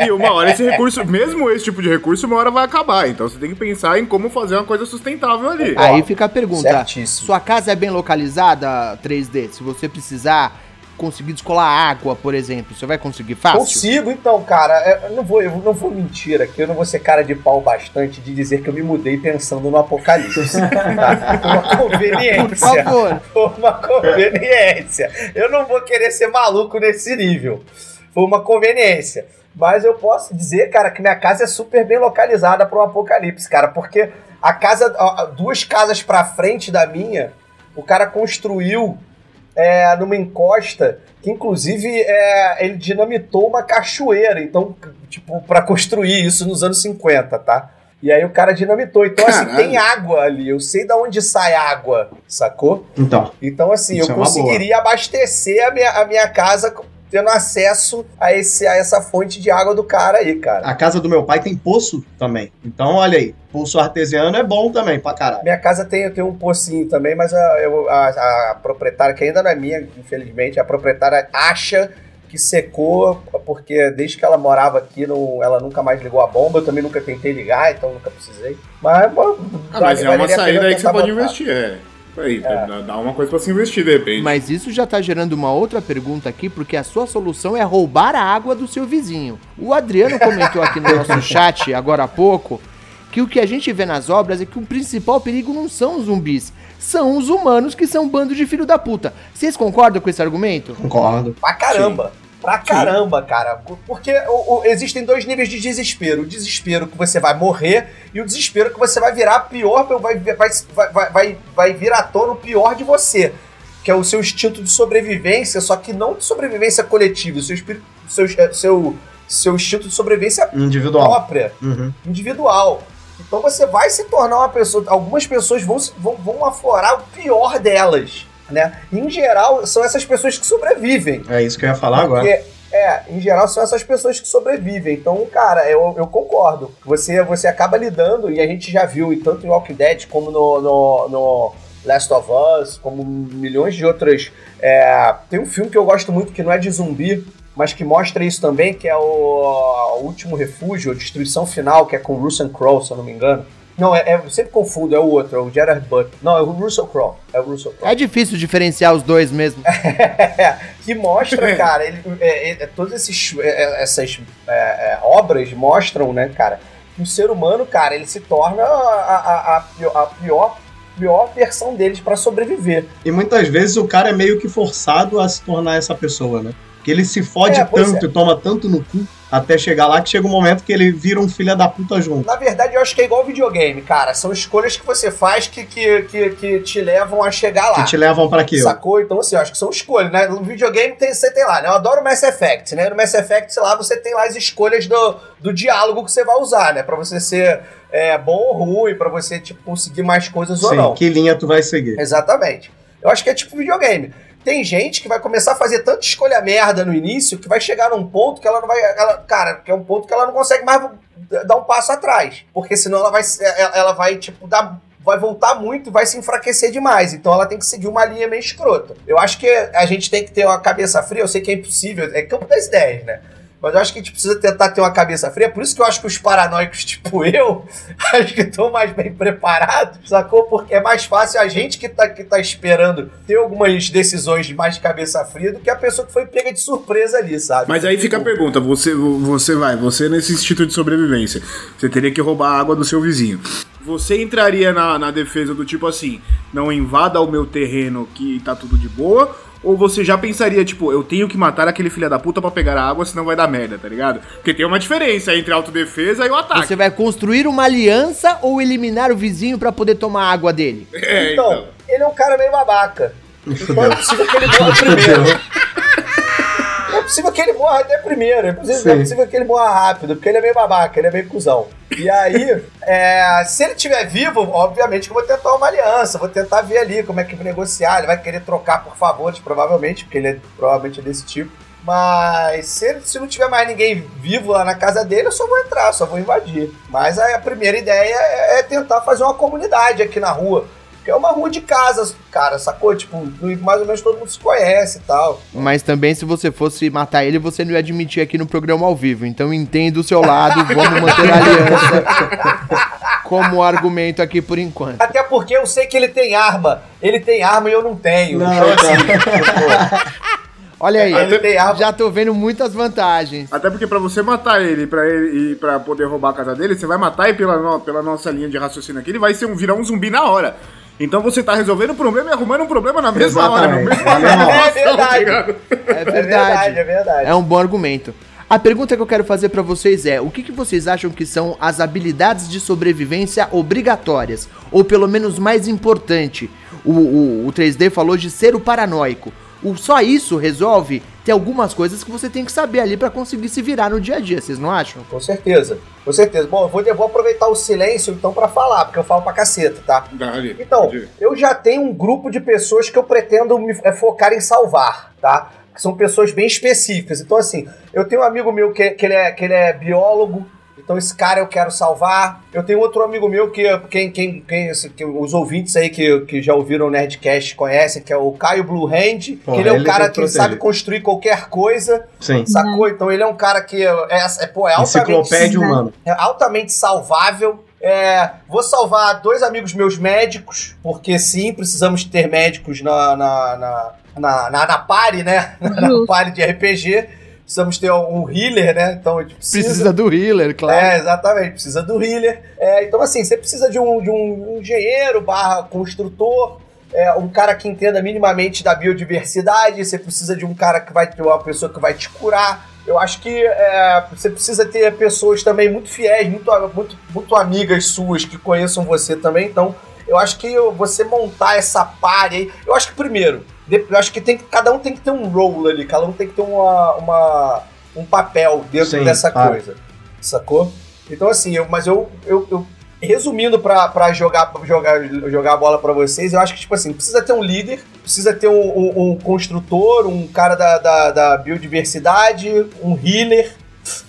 E uma hora esse recurso, mesmo esse tipo de recurso, uma hora vai acabar. Então você tem que pensar em como fazer uma coisa sustentável ali. Aí fica a pergunta: Certíssimo. sua casa é bem localizada, 3D? Se você precisar conseguir descolar água, por exemplo, você vai conseguir fácil? Consigo, então, cara. é, Eu não vou, eu não vou mentir aqui, eu não vou ser cara de pau bastante de dizer que eu me mudei pensando no apocalipse. tá? Foi uma conveniência. Por favor. Foi uma conveniência. Eu não vou querer ser maluco nesse nível. Foi uma conveniência. Mas eu posso dizer, cara, que minha casa é super bem localizada para um apocalipse, cara, porque a casa, duas casas pra frente da minha, o cara construiu é, numa encosta que, inclusive, é, ele dinamitou uma cachoeira, então, tipo, para construir isso nos anos 50, tá? E aí o cara dinamitou. Então, assim, Caralho. tem água ali. Eu sei de onde sai água, sacou? Então, Então, assim, eu é conseguiria abastecer a minha, a minha casa tendo acesso a, esse, a essa fonte de água do cara aí, cara. a casa do meu pai tem poço também. Então, olha aí, poço artesiano é bom também pra caralho. Minha casa tem, tem um pocinho também, mas a, eu- a- a proprietária, que ainda não é minha, infelizmente, a proprietária acha que secou, porque desde que ela morava aqui, não, ela nunca mais ligou a bomba. Eu também nunca tentei ligar, então nunca precisei. Mas, bom, Ah, mas é uma saída aí que você pode botar. investir, é. Aí, dá- dá uma coisa pra se investir, de repente. Mas isso já tá gerando uma outra pergunta aqui, porque a sua solução é roubar a água do seu vizinho. O Adriano comentou aqui no nosso chat, agora há pouco, que o que a gente vê nas obras é que o principal perigo não são os zumbis, são os humanos que são um bando de filho da puta. Vocês concordam com esse argumento? Concordo. Pra caramba. Pra caramba, cara. Porque o- o- existem dois níveis de desespero. O desespero que você vai morrer e o desespero que você vai virar pior, vai, vai, vai, vai, vai vir à tona o pior de você. Que é o seu instinto de sobrevivência, só que não de sobrevivência coletiva, o seu, espírito, seu, é, seu, seu instinto de sobrevivência Individual. própria Uhum. individual. Então você vai se tornar uma pessoa. Algumas pessoas vão, vão, vão aflorar o pior delas. Né? Em geral, são essas pessoas que sobrevivem. É isso que eu ia falar agora. Porque, é, em geral, são essas pessoas que sobrevivem. Então, cara, eu, eu concordo. Você, você acaba lidando, e a gente já viu, e tanto em Walking Dead como no, no, no Last of Us, como milhões de outras. é, tem um filme que eu gosto muito que não é de zumbi, mas que mostra isso também, que é o, o Último Refúgio, a Destruição Final, que é com Russell Crowe, se eu não me engano. Não, é, é- eu sempre confundo, é o outro, é o Gerard Butler. Não, é o Russell Crowe. É o Russell Crowe. É difícil diferenciar os dois mesmo. que mostra, cara, ele, é, é, todas esses, é, é, essas é, é, obras mostram, né, cara, que o ser humano, cara, ele se torna a, a, a pior, a pior, pior versão deles pra sobreviver. E muitas vezes o cara é meio que forçado a se tornar essa pessoa, né? Que ele se fode É, tanto e toma tanto no cu até chegar lá, que chega um momento que ele vira um filho da puta junto. Na verdade, eu acho que é igual videogame, cara. São escolhas que você faz que, que, que, que te levam a chegar lá. Que te levam pra aquilo. Sacou? Então, assim, eu acho que são escolhas, né? No videogame tem, você tem lá, né? Eu adoro Mass Effect, né? No Mass Effect, sei lá, você tem lá as escolhas do, do diálogo que você vai usar, né? Pra você ser é, bom ou ruim, pra você, tipo, conseguir mais coisas ou Sim, não. que linha tu vai seguir. Exatamente. Eu acho que é tipo videogame. Tem gente que vai começar a fazer tanta escolha merda no início que vai chegar num ponto que ela não vai. Ela, cara, que é um ponto que ela não consegue mais dar um passo atrás. Porque senão ela vai, ela vai tipo, dar. Vai voltar muito e vai se enfraquecer demais. Então ela tem que seguir uma linha meio escrota. Eu acho que a gente tem que ter uma cabeça fria. Eu sei que é impossível, é campo das ideias, né? Mas eu acho que a gente precisa tentar ter uma cabeça fria. Por isso que eu acho que os paranoicos, tipo eu, acho que estão mais bem preparados, sacou? Porque é mais fácil a gente que tá, que tá esperando ter algumas decisões de mais cabeça fria do que a pessoa que foi pega de surpresa ali, sabe? Mas aí fica a pergunta, você, você vai, você nesse instinto de sobrevivência, você teria que roubar a água do seu vizinho. Você entraria na, na defesa do tipo assim, não invada o meu terreno que tá tudo de boa, ou você já pensaria, tipo, eu tenho que matar aquele filho da puta pra pegar a água, senão vai dar merda, tá ligado? Porque tem uma diferença entre a autodefesa e o ataque. Você vai construir uma aliança ou eliminar o vizinho pra poder tomar a água dele? É, então, ele é um cara meio babaca. Então é possível que ele morra primeiro. É possível que ele morra até primeiro. É possível, é possível que ele morra rápido, porque ele é meio babaca, ele é meio cuzão. E aí, é, se ele estiver vivo, obviamente que eu vou tentar uma aliança, vou tentar ver ali como é que negociar. Ele vai querer trocar por favores, provavelmente, porque ele é provavelmente é desse tipo. Mas se, ele- se não tiver mais ninguém vivo lá na casa dele, eu só vou entrar, só vou invadir. Mas aí a primeira ideia é, é tentar fazer uma comunidade aqui na rua. Porque é uma rua de casas, cara, sacou? Tipo, mais ou menos todo mundo se conhece e tal. Mas também, se você fosse matar ele, você não ia admitir aqui no programa ao vivo. Então entendo o seu lado, vamos manter a aliança como argumento aqui por enquanto. Até porque eu sei que ele tem arma. Ele tem arma e eu não tenho. Não, então, assim, Olha aí, arma. já tô vendo muitas vantagens. Até porque pra você matar ele, pra ele e para poder roubar a casa dele, você vai matar e pela, no- pela nossa linha de raciocínio aqui, ele vai ser um, virar um zumbi na hora. Então você tá resolvendo o problema e arrumando um problema na mesma hora, no Exatamente. mesmo Na mesma hora. É tá verdade. É É verdade. verdade, é verdade. É um bom argumento. A pergunta que eu quero fazer pra vocês é: o que, que vocês acham que são as habilidades de sobrevivência obrigatórias? Ou pelo menos mais importante? O, o, o 3D falou de ser o paranoico. O, só isso resolve? Tem algumas coisas que você tem que saber ali pra conseguir se virar no dia a dia, vocês não acham? Com certeza, com certeza. Bom, eu vou, eu vou aproveitar o silêncio então pra falar, porque eu falo pra caceta, tá? Dali, Então, ir. eu já tenho um grupo de pessoas que eu pretendo me é, focar em salvar, tá? Que são pessoas bem específicas. Então, assim, eu tenho um amigo meu que, que, ele, é, que ele é biólogo, então esse cara eu quero salvar. Eu tenho outro amigo meu que quem, quem, quem assim, que os ouvintes aí que, que já ouviram o Nerdcast conhecem, que é o Caio Blue Hand, que ele é um ele cara que sabe construir qualquer coisa, Sim. sacou? Então ele é um cara que é, é, pô, é altamente Enciclopédia humana. é altamente salvável. É, vou salvar dois amigos meus médicos, porque sim, precisamos ter médicos na, na, na, na, na, na party, né? Na party de RPG. Precisamos ter um healer, né? Então a gente precisa. Precisa do healer, claro. É, exatamente, precisa do healer. É, então, assim, você precisa de um, de um engenheiro barra construtor, é, um cara que entenda minimamente da biodiversidade, você precisa de um cara que vai ter uma pessoa que vai te curar. Eu acho que é, você precisa ter pessoas também muito fiéis, muito, muito, muito amigas suas que conheçam você também. Então, eu acho que você montar essa party aí. Eu acho que primeiro, eu acho que tem que- cada um tem que ter um role ali, cada um tem que ter uma, uma- um papel dentro Sim, dessa coisa. Sacou? Então, assim, eu, mas eu, eu, eu- resumindo pra, pra jogar, jogar, jogar a bola pra vocês, eu acho que, tipo assim, precisa ter um líder, precisa ter um, um- um construtor, um cara da, da, da biodiversidade, um healer,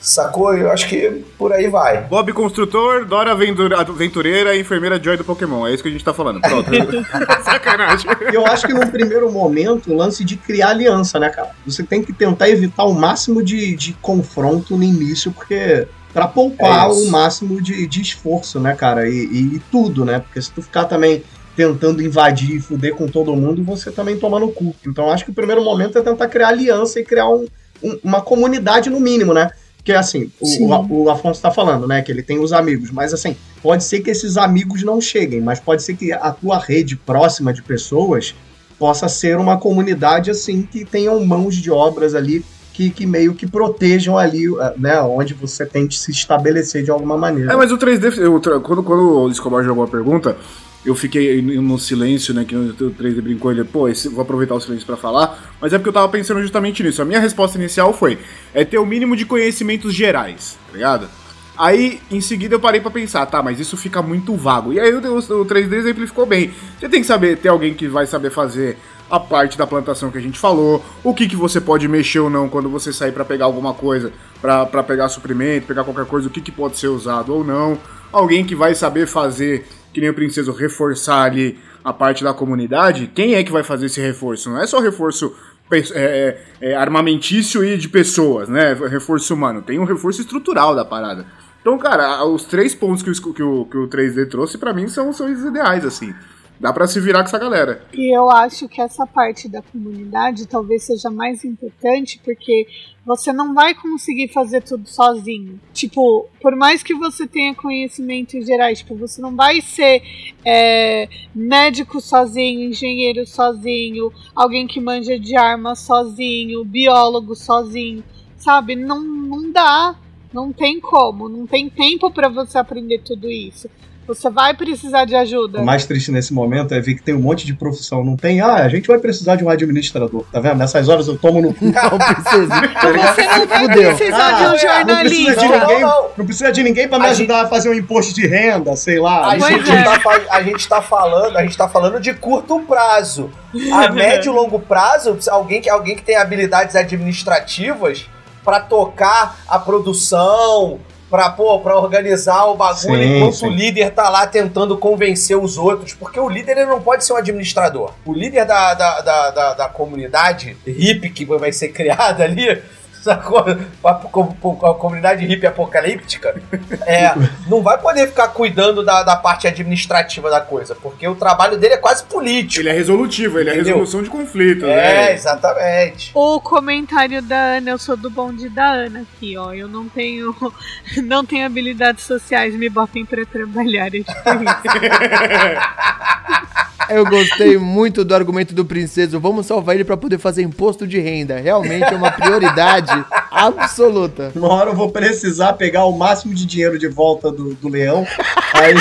sacou? Eu acho que por aí vai. Bob Construtor, Dora Aventureira e Enfermeira Joy do Pokémon. É isso que a gente tá falando. Pronto. Sacanagem. Eu acho que num primeiro momento, o lance de criar aliança, né, cara? Você tem que tentar evitar o máximo de, de confronto no início, porque. Pra poupar É o máximo de, de esforço, né, cara? E, e- e tudo, né? Porque se tu ficar também tentando invadir e fuder com todo mundo, você também toma no cu. Então acho que o primeiro momento é tentar criar aliança e criar um- um- uma comunidade no mínimo, né? Porque assim, o, o, o Afonso tá falando, né? Que ele tem os amigos, mas assim, pode ser que esses amigos não cheguem, mas pode ser que a tua rede próxima de pessoas possa ser uma comunidade assim que tenham mãos de obras ali que, que meio que protejam ali, eh, né, onde você tem que se estabelecer de alguma maneira. É, mas o 3D, eu, quando, quando o Escobar jogou a pergunta, eu fiquei no silêncio, né? Que o 3D brincou, ele, pô, esse, vou aproveitar o silêncio para falar, mas é porque eu tava pensando justamente nisso. A minha resposta inicial foi: é ter o mínimo de conhecimentos gerais, tá ligado? Aí, em seguida, eu parei para pensar, tá, mas isso fica muito vago. E aí o, o, o 3D exemplificou bem. Você tem que saber, ter alguém que vai saber fazer a parte da plantação que a gente falou, o que, que você pode mexer ou não quando você sair para pegar alguma coisa, para pegar suprimento, pegar qualquer coisa, o que, que pode ser usado ou não. Alguém que vai saber fazer que nem o Princeso, reforçar ali a parte da comunidade, quem é que vai fazer esse reforço? Não é só reforço é, é, é, armamentício e de pessoas, né? Reforço humano. Tem um reforço estrutural da parada. Então, cara, os três pontos que o, que o, que o 3D trouxe, para mim, são, são os ideais, assim. Dá para se virar com essa galera. E eu acho que essa parte da comunidade talvez seja mais importante, porque você não vai conseguir fazer tudo sozinho. Tipo, por mais que você tenha conhecimentos gerais, tipo, você não vai ser é, médico sozinho, engenheiro sozinho, alguém que manja de arma sozinho, biólogo sozinho, sabe? Não, não dá. Não tem como, não tem tempo para você aprender tudo isso. Você vai precisar de ajuda. O mais triste nesse momento é ver que tem um monte de profissão. Não tem, ah, a gente vai precisar de um administrador. Tá vendo? Nessas horas eu tomo no cu. Não precisa. Você não vai Fudeu. precisar Ah, de um Não precisa jornalista. de ninguém, Não, não. não precisa de ninguém pra me A ajudar a fazer um imposto de renda, sei lá. A gente, é. tá, a gente tá falando, a gente tá falando de curto prazo. A médio e longo prazo, alguém que, alguém que tem habilidades administrativas pra tocar a produção, pra, pô, pra organizar o bagulho Sim, enquanto sim. o líder tá lá tentando convencer os outros. Porque o líder ele não pode ser um administrador. O líder da, da, da, da, da comunidade hippie que vai ser criada ali. Sacou? A, com- com a comunidade hippie apocalíptica é, não vai poder ficar cuidando da, da parte administrativa da coisa, porque o trabalho dele é quase político. Ele é resolutivo, ele é Entendeu? resolução de conflitos, É, né? exatamente. O comentário da Ana, eu sou do bonde da Ana aqui, ó. Eu não tenho, não tenho habilidades sociais, me botem pra trabalhar. É tipo isso. Eu gostei muito do argumento do princeso. Vamos salvar ele pra poder fazer imposto de renda. Realmente é uma prioridade absoluta. Uma hora eu vou precisar pegar o máximo de dinheiro de volta do, do leão. Aí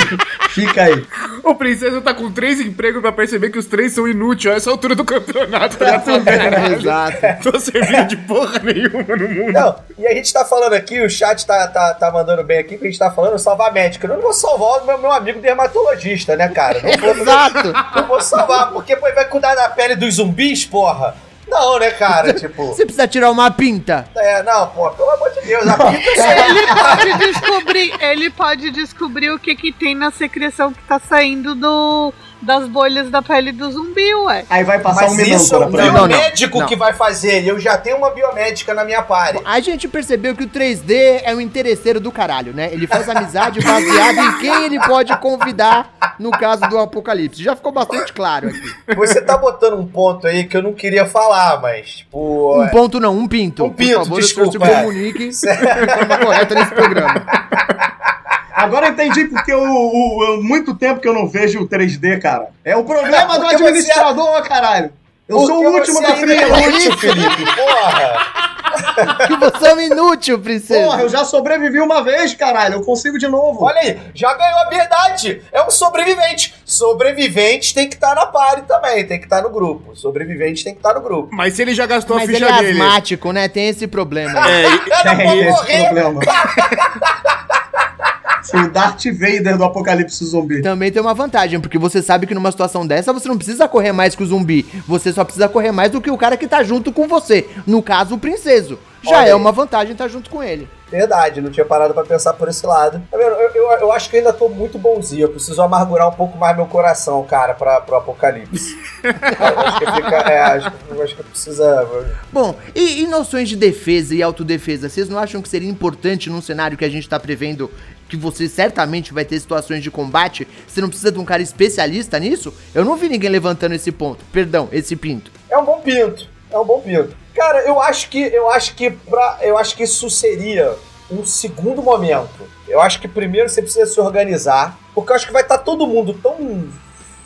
fica aí. O Princesa tá com três empregos pra perceber que os três são inúteis a essa altura do campeonato. Tá sacanagem. Exato. Tô servindo de porra nenhuma no mundo. Não, e a gente tá falando aqui, o chat tá, tá, tá mandando bem aqui, que a gente tá falando salvar médico. Eu não vou salvar o meu, meu amigo dermatologista, né, cara? Não vou, Exato. Não vou salvar, porque pô, vai cuidar da pele dos zumbis, porra? Não, né, cara? Tipo. Você precisa tirar uma pinta. É, não, pô, pelo amor de Deus, a pinta Ele pode descobrir, ele pode descobrir o que que tem na secreção que tá saindo do, das bolhas da pele do zumbi, ué. Aí vai passar um Mas isso não ele. é Não, o não, médico não. que vai fazer. Eu já tenho uma biomédica na minha pare. A gente percebeu que o 3D é um interesseiro do caralho, né? Ele faz amizade baseado em quem ele pode convidar no caso do apocalipse. Já ficou bastante claro aqui. Você tá botando um ponto aí que eu não queria falar, mas, tipo. Um ponto não, um pinto. Um pinto, Por favor, desculpa, se comunique de forma correta nesse programa. Agora eu entendi porque o, o- eu- muito tempo que eu não vejo o 3D, cara. É o problema É, do porque você- administrador, caralho. Eu Porque sou o último da fila. é útil, Felipe. Porra! Que você é um inútil, princesa. Porra, eu já sobrevivi uma vez, caralho. Eu consigo de novo. Olha aí, já ganhou a verdade. É um sobrevivente. Sobrevivente tem que estar na pare também, tem que estar no grupo. Sobrevivente tem que estar no grupo. Mas se ele já gastou Mas a ele ficha é dele. asmático, né? Tem esse problema. É, Eu não Tem vou esse morrer. problema. O Darth Vader do apocalipse zumbi. Também tem uma vantagem, porque você sabe que numa situação dessa você não precisa correr mais que o zumbi. Você só precisa correr mais do que o cara que tá junto com você. No caso, o princeso. Já Olha é aí. uma vantagem estar junto com ele. Verdade, não tinha parado pra pensar por esse lado. Eu, eu, eu acho que ainda tô muito bonzinho. Eu preciso amargurar um pouco mais meu coração, cara, pra, pro apocalipse. eu acho que fica. É, acho, acho que precisa. Bom, e, e noções de defesa e autodefesa? Vocês não acham que seria importante num cenário que a gente tá prevendo que você certamente vai ter situações de combate? Você não precisa de um cara especialista nisso? Eu não vi ninguém levantando esse ponto. Perdão, esse pinto. É um bom pinto. É um bom pinto. Cara, eu acho que eu acho que pra, eu acho que isso seria um segundo momento. Eu acho que primeiro você precisa se organizar, porque eu acho que vai estar todo mundo tão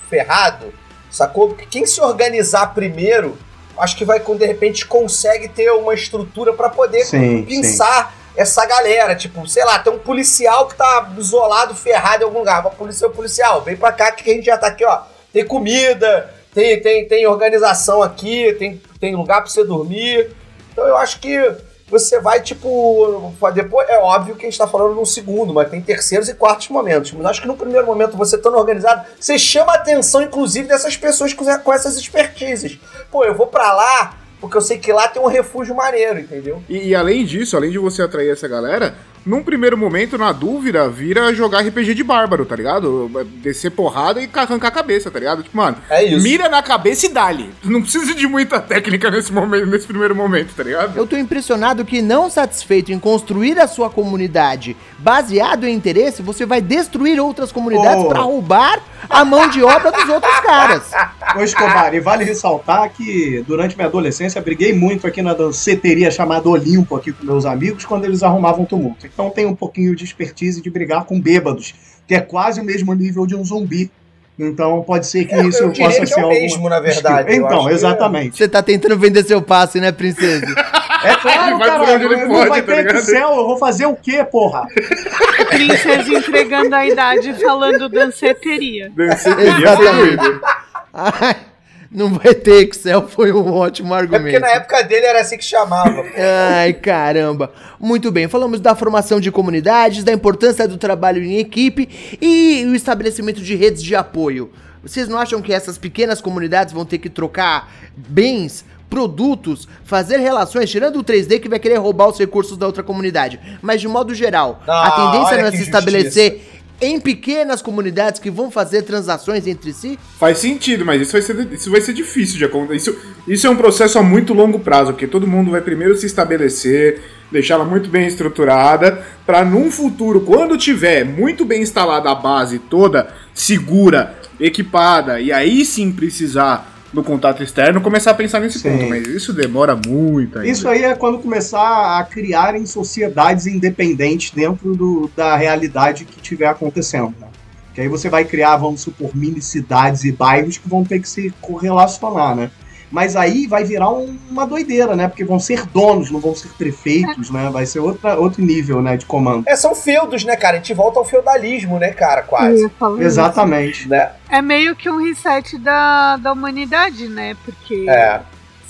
ferrado, sacou? Que quem se organizar primeiro acho que vai, de repente, consegue ter uma estrutura para poder Sim, pensar essa galera. Tipo, sei lá, tem um policial que tá isolado, ferrado em algum lugar. Uma polícia, policial, vem pra cá que a gente já tá aqui, ó. Tem comida, tem, tem, tem organização aqui, tem, tem lugar pra você dormir. Então eu acho que você vai, tipo. Depois, é óbvio que a gente tá falando num segundo, mas tem terceiros e quartos momentos. Mas acho que no primeiro momento, você estando organizado, você chama a atenção, inclusive, dessas pessoas com, essas expertises. Pô, eu vou pra lá porque eu sei que lá tem um refúgio maneiro, entendeu? E, e, além disso, além de você atrair essa galera, num primeiro momento, na dúvida, vira jogar RPG de bárbaro, tá ligado? Descer porrada e arrancar a cabeça, tá ligado? Tipo, mano, é isso. mira na cabeça e dá-lhe. Não precisa de muita técnica nesse momento, nesse primeiro momento, tá ligado? Eu tô impressionado que, não satisfeito em construir a sua comunidade baseado em interesse, você vai destruir outras comunidades oh. para roubar a mão de obra dos outros caras. Ô Escobar, e vale ressaltar que durante minha adolescência briguei muito aqui na danceteria chamada Olimpo aqui com meus amigos quando eles arrumavam tumulto. Então tem um pouquinho de expertise de brigar com bêbados, que é quase o mesmo nível de um zumbi. Então pode ser que é, isso eu possa que ser é o mesmo, na verdade. Então, exatamente. Que... Você tá tentando vender seu passe, né, princesa? É claro, cara, não pode, vai ter tá Excel, eu vou fazer o quê, porra? Princesa entregando a idade falando danceteria. Danceteria foi não vai ter Excel, foi um ótimo argumento. É porque na época dele era assim que chamava. Ai, caramba. Muito bem, falamos da formação de comunidades, da importância do trabalho em equipe e o estabelecimento de redes de apoio. Vocês não acham que essas pequenas comunidades vão ter que trocar bens produtos, fazer relações, tirando o 3D que vai querer roubar os recursos da outra comunidade. Mas de modo geral, não, a tendência não é se estabelecer em pequenas comunidades que vão fazer transações entre si? Faz sentido, mas isso vai ser, isso vai ser difícil de acontecer. Isso, isso é um processo a muito longo prazo, porque todo mundo vai primeiro se estabelecer, deixá-la muito bem estruturada, para num futuro, quando tiver muito bem instalada a base toda, segura, equipada, e aí sim precisar no contato externo, começar a pensar nesse Sim. ponto, mas isso demora muito ainda. Isso aí é quando começar a criarem sociedades independentes dentro do, da realidade que estiver acontecendo. Né? Que aí você vai criar, vamos supor, mini cidades e bairros que vão ter que se correlacionar, né? Mas aí vai virar um, uma doideira, né? Porque vão ser donos, não vão ser prefeitos, né? Vai ser outra, outro nível, né, de comando. É, são feudos, né, cara? A gente volta ao feudalismo, né, cara, quase. Exatamente. Né? É meio que um reset da, da humanidade, né? Porque... É.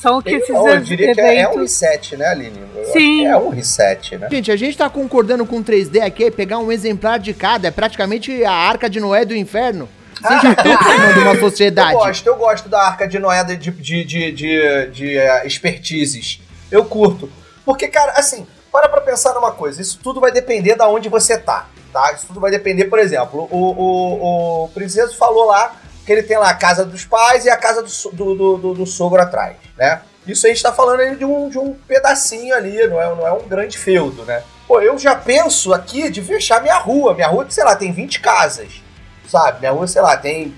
São que esses eu, eu diria eventos... que é, é um reset, né, Aline? Eu Sim. É um reset, né? Gente, a gente tá concordando com 3D aqui, pegar um exemplar de cada, é praticamente a arca de Noé do inferno. Vocês já formando uma sociedade. Eu gosto, eu gosto da arca de Noé de, de, de, de, de uh, expertises. Eu curto. Porque, cara, assim, para pra pensar numa coisa. Isso tudo vai depender da de onde você tá, tá? Isso tudo vai depender, por exemplo, o, o, o Princeso falou lá que ele tem lá a casa dos pais e a casa do, do, do, do sogro atrás, né? Isso a gente tá falando de um, de um pedacinho ali, não é, não é um grande feudo, né? Pô, eu já penso aqui de fechar minha rua. Minha rua, sei lá, tem 20 casas sabe? Minha rua, sei lá, tem,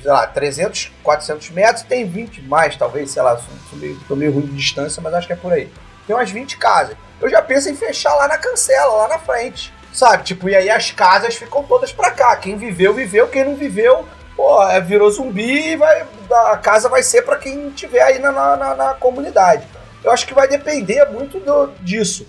sei lá, 300, 400 metros, tem 20 mais, talvez, sei lá, meio, tô meio ruim de distância, mas acho que é por aí. Tem umas 20 casas. Eu já penso em fechar lá na cancela, lá na frente, sabe? Tipo, e aí as casas ficam todas pra cá. Quem viveu, viveu, quem não viveu, pô, é, virou zumbi e vai, a casa vai ser para quem tiver aí na, na, na, comunidade. Eu acho que vai depender muito do, disso.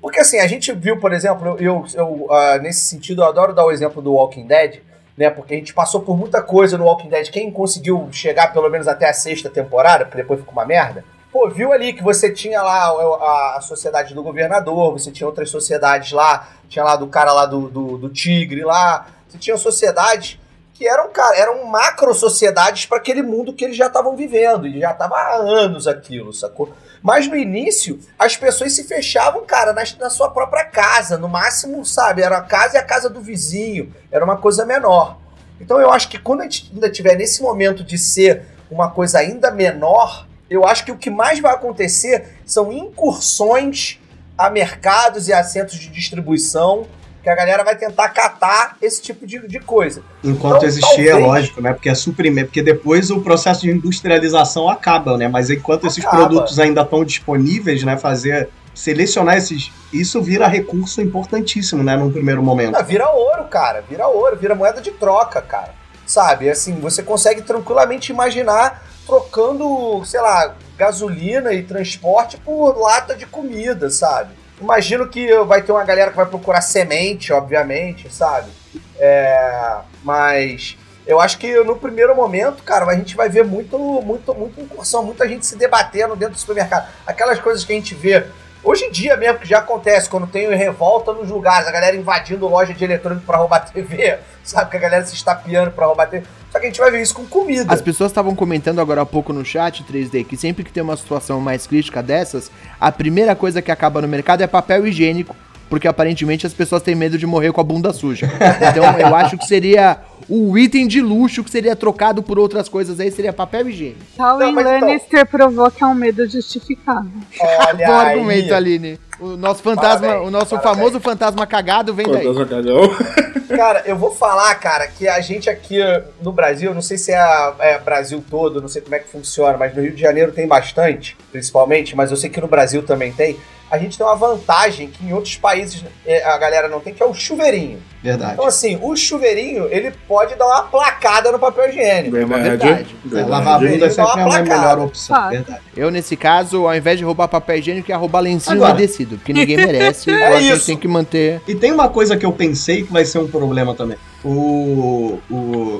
Porque assim, a gente viu, por exemplo, eu, eu uh, nesse sentido, eu adoro dar o exemplo do Walking Dead, né? Porque a gente passou por muita coisa no Walking Dead. Quem conseguiu chegar pelo menos até a sexta temporada, porque depois ficou uma merda, pô, viu ali que você tinha lá a, a, sociedade do governador, você tinha outras sociedades lá, tinha lá do cara lá do, do, do tigre lá, você tinha sociedades que eram, cara, eram macro sociedades para aquele mundo que eles já estavam vivendo, e já tava há anos aquilo, sacou? Mas no início, as pessoas se fechavam, cara, na, na sua própria casa. No máximo, sabe, era a casa e a casa do vizinho. Era uma coisa menor. Então eu acho que quando a gente ainda tiver nesse momento de ser uma coisa ainda menor, eu acho que o que mais vai acontecer são incursões a mercados e a centros de distribuição que a galera vai tentar catar esse tipo de, de coisa. Enquanto então, existir, é talvez... é lógico, né? Porque é suprimir, porque depois o processo de industrialização acaba, né? Mas enquanto acaba. esses produtos ainda estão disponíveis, né? Fazer selecionar esses. Isso vira recurso importantíssimo, né? Num primeiro momento. Ah, vira ouro, cara. Vira ouro, vira moeda de troca, cara. Sabe? Assim, você consegue tranquilamente imaginar trocando, sei lá, gasolina e transporte por lata de comida, sabe? Imagino que vai ter uma galera que vai procurar semente, obviamente, sabe? É, mas eu acho que no primeiro momento, cara, a gente vai ver muito, muito, muita incursão, muita gente se debatendo dentro do supermercado. Aquelas coisas que a gente vê hoje em dia mesmo, que já acontece, quando tem revolta nos lugares, a galera invadindo loja de eletrônico para roubar TV, sabe? Que a galera se estapeando para roubar TV. Só que a gente vai ver isso com comida. As pessoas estavam comentando agora há pouco no chat 3D que sempre que tem uma situação mais crítica dessas, a primeira coisa que acaba no mercado é papel higiênico, porque aparentemente as pessoas têm medo de morrer com a bunda suja. Então eu acho que seria o item de luxo que seria trocado por outras coisas aí seria papel higiênico. Tywin então- Lannister provou que é um medo justificável. Olha Bom aí. argumento, Aline. O nosso fantasma, Parabéns, o nosso parabéns. famoso fantasma cagado vem daí. Fantasma cagão. Cara, eu vou falar, cara, que a gente aqui no Brasil, não sei se é, é Brasil todo, não sei como é que funciona, mas no Rio de Janeiro tem bastante, principalmente, mas eu sei que no Brasil também tem. A gente tem uma vantagem que em outros países é, a galera não tem, que é o chuveirinho. Verdade. Então, assim, o chuveirinho, ele pode dar uma placada no papel higiênico. uma verdade. É, lavar a bunda sempre é uma a melhor opção, Claro. verdade. Eu, nesse caso, ao invés de roubar papel higiênico, ia roubar lencinho Agora. umedecido, porque ninguém merece. eu É isso. tem que manter. E tem uma coisa que eu pensei que vai ser um problema também. O, o,